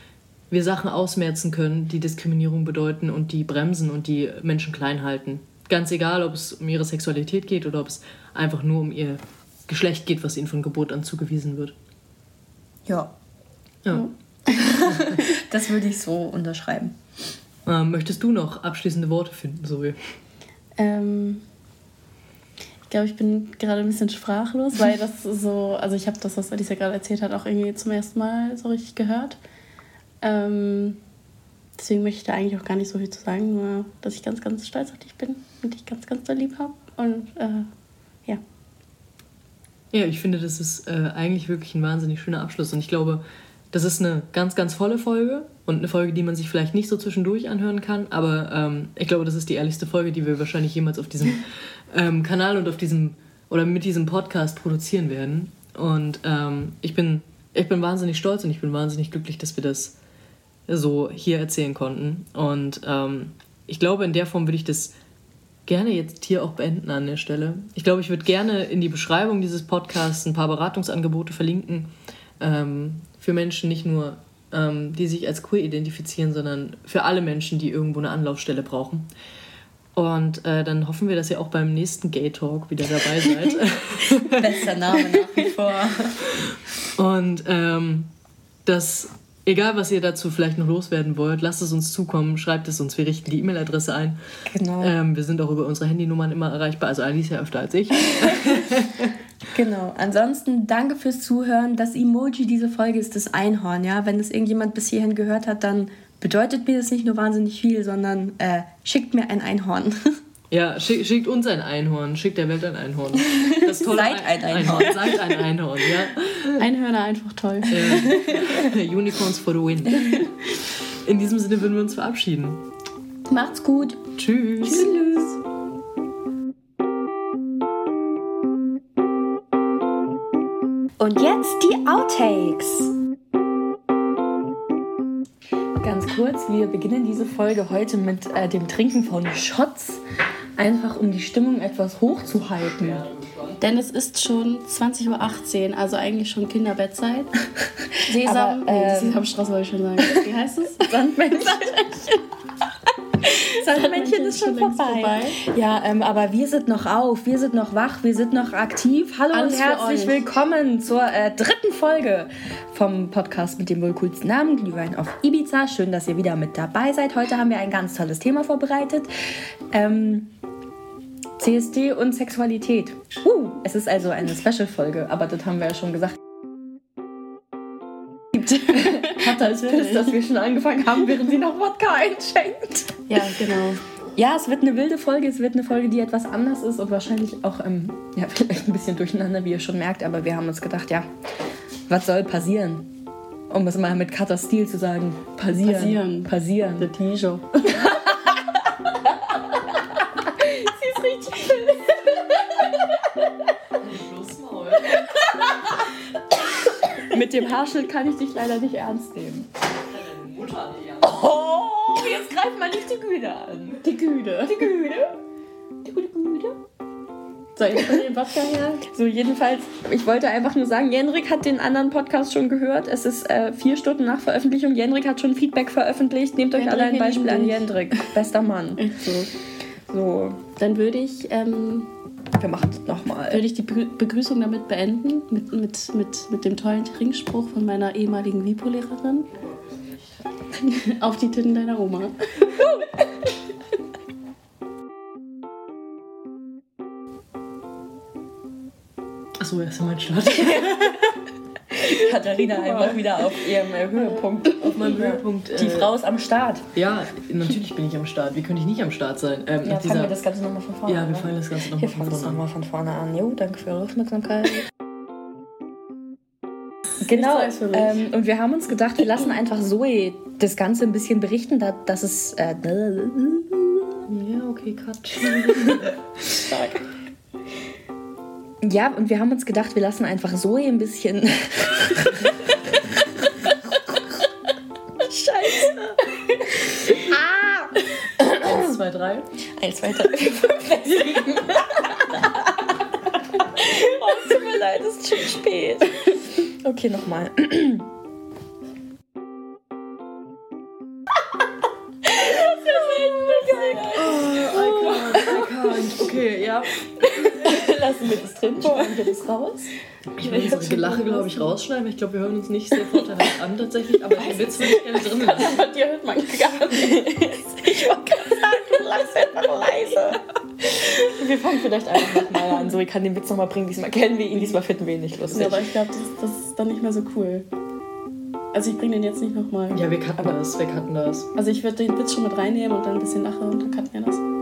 S2: wir Sachen ausmerzen können, die Diskriminierung bedeuten und die bremsen und die Menschen klein halten. Ganz egal, ob es um ihre Sexualität geht oder ob es einfach nur um ihr Geschlecht geht, was ihnen von Geburt an zugewiesen wird.
S1: Ja. Ja. das würde ich so unterschreiben.
S2: Ähm, möchtest du noch abschließende Worte finden, Zoe?
S3: Ähm, ich glaube, ich bin gerade ein bisschen sprachlos, weil das so, also ich habe das, was Alicia gerade erzählt hat, auch irgendwie zum ersten Mal so richtig gehört. Ähm, deswegen möchte ich da eigentlich auch gar nicht so viel zu sagen, nur dass ich ganz, ganz stolz auf dich bin und dich ganz, ganz doll lieb habe. Und äh, ja.
S2: Ja, ich finde, das ist äh, eigentlich wirklich ein wahnsinnig schöner Abschluss. Und ich glaube, das ist eine ganz, ganz volle Folge und eine Folge, die man sich vielleicht nicht so zwischendurch anhören kann. Aber ähm, ich glaube, das ist die ehrlichste Folge, die wir wahrscheinlich jemals auf diesem ähm, Kanal und auf diesem oder mit diesem Podcast produzieren werden. Und ähm, ich, bin, ich bin wahnsinnig stolz und ich bin wahnsinnig glücklich, dass wir das so hier erzählen konnten. Und ähm, ich glaube, in der Form würde ich das gerne jetzt hier auch beenden an der Stelle. Ich glaube, ich würde gerne in die Beschreibung dieses Podcasts ein paar Beratungsangebote verlinken ähm, für Menschen, nicht nur ähm, die sich als queer identifizieren, sondern für alle Menschen, die irgendwo eine Anlaufstelle brauchen. Und äh, dann hoffen wir, dass ihr auch beim nächsten Gay Talk wieder dabei seid. Bester Name nach wie vor. Und ähm, dass, egal was ihr dazu vielleicht noch loswerden wollt, lasst es uns zukommen, schreibt es uns, wir richten die E-Mail-Adresse ein. Genau. Ähm, wir sind auch über unsere Handynummern immer erreichbar, also Alicia öfter als ich.
S1: Genau. Ansonsten danke fürs Zuhören. Das Emoji dieser Folge ist das Einhorn. Ja, wenn es irgendjemand bis hierhin gehört hat, dann bedeutet mir das nicht nur wahnsinnig viel, sondern äh, schickt mir ein Einhorn.
S2: Ja, schick, schickt uns ein Einhorn, schickt der Welt ein Einhorn. Das tolle Seid ein Einhorn. Einhorn. Seid ein Einhorn, ja.
S3: Einhörner einfach toll.
S2: Ja. Unicorns for the win. In diesem Sinne würden wir uns verabschieden.
S1: Macht's gut.
S2: Tschüss.
S1: Tschüss. Und jetzt die Outtakes. Ganz kurz, wir beginnen diese Folge heute mit äh, dem Trinken von Shots, einfach um die Stimmung etwas hochzuhalten.
S3: Denn es ist schon 20.18 Uhr, also eigentlich schon Kinderbettzeit. Sesam, Aber, ähm, nee, Sesamstraße wollte ich schon sagen. Wie heißt es? Sandmännchen.
S1: Sandmännchen ist schon vorbei. vorbei. Ja, ähm, aber wir sind noch auf, wir sind noch wach, wir sind noch aktiv. Hallo Alles und herzlich willkommen zur äh, dritten Folge vom Podcast mit dem wohl coolsten Namen, Glühwein auf Ibiza. Schön, dass ihr wieder mit dabei seid. Heute haben wir ein ganz tolles Thema vorbereitet. Ähm, CSD und Sexualität. Uh, es ist also eine Special-Folge, aber das haben wir ja schon gesagt. Katha ist piss, dass wir schon angefangen haben, während sie noch Wodka einschenkt.
S3: Ja, genau.
S1: Ja, es wird eine wilde Folge. Es wird eine Folge, die etwas anders ist und wahrscheinlich auch ähm, ja, vielleicht ein bisschen durcheinander, wie ihr schon merkt. Aber wir haben uns gedacht, ja, was soll passieren? Um es mal mit Cutter Stil zu sagen, passieren. Passieren. Passieren.
S3: Der T-Shirt.
S1: Mit dem Haarschild kann ich dich leider nicht ernst nehmen. Oh, jetzt greift man nicht die Güte an.
S3: Die Güte.
S1: Die Güte. Die gute Güte.
S3: So, jetzt von dem Wodka her.
S1: So, jedenfalls, ich wollte einfach nur sagen, Jendrik hat den anderen Podcast schon gehört. Es ist äh, vier Stunden nach Veröffentlichung. Jendrik hat schon Feedback veröffentlicht. Nehmt euch Jendrik alle ein Beispiel an Jendrik. Bester Mann.
S3: Echt so. So, dann würde ich ähm,
S1: wir machen es nochmal.
S3: Würde ich die Begrüßung damit beenden, mit, mit, mit, mit dem tollen Trinkspruch von meiner ehemaligen Vipo-Lehrerin. Auf die Titten deiner Oma.
S2: Achso, das ist mein Start.
S1: Katharina einfach wieder auf ihrem äh, Höhepunkt.
S2: Auf meinem Höhepunkt.
S1: Die äh, Frau ist am Start.
S2: Ja, natürlich bin ich am Start. Wie könnte ich nicht am Start sein?
S1: Ähm, ja, fangen dieser... wir das Ganze nochmal von vorne
S2: an. Ja, wir fangen das Ganze nochmal
S1: von, vorne an. Noch von vorne an. Jo, danke für eure Aufmerksamkeit. Genau, ähm, und wir haben uns gedacht, wir lassen einfach Zoe das Ganze ein bisschen berichten, dass es. Äh,
S3: ja, okay, cut. Stark.
S1: Ja, und wir haben uns gedacht, wir lassen einfach Zoe ein bisschen. Scheiße.
S2: ah! Eins, zwei, drei.
S1: Eins, zwei, drei, fünf, sechs, sieben. oh, es tut mir leid, es ist schon spät. Okay, nochmal.
S2: Okay, ja.
S1: Lassen wir das drin, schneiden wir das raus.
S2: Ich will unsere Gelache, glaube ich, rausschneiden. Ich glaube, wir hören uns nicht sehr vorteilhaft an tatsächlich, aber den Witz würde ich gerne drin lassen.
S3: Aber dir hört man gar nicht.
S1: Ich wollte gerade sagen, du lachst einfach leise. Wir fangen vielleicht einfach nochmal an. So, ich kann den Witz nochmal bringen. Diesmal kennen wir ihn, diesmal finden wir ihn nicht lustig.
S3: Ja, aber ich glaube, das, das ist dann nicht mehr so cool. Also ich bringe den jetzt nicht nochmal.
S2: Ja, wir cutten das, wir cutten das.
S3: Also ich würde den Witz schon mit reinnehmen und dann ein bisschen lachen und dann cutten wir das.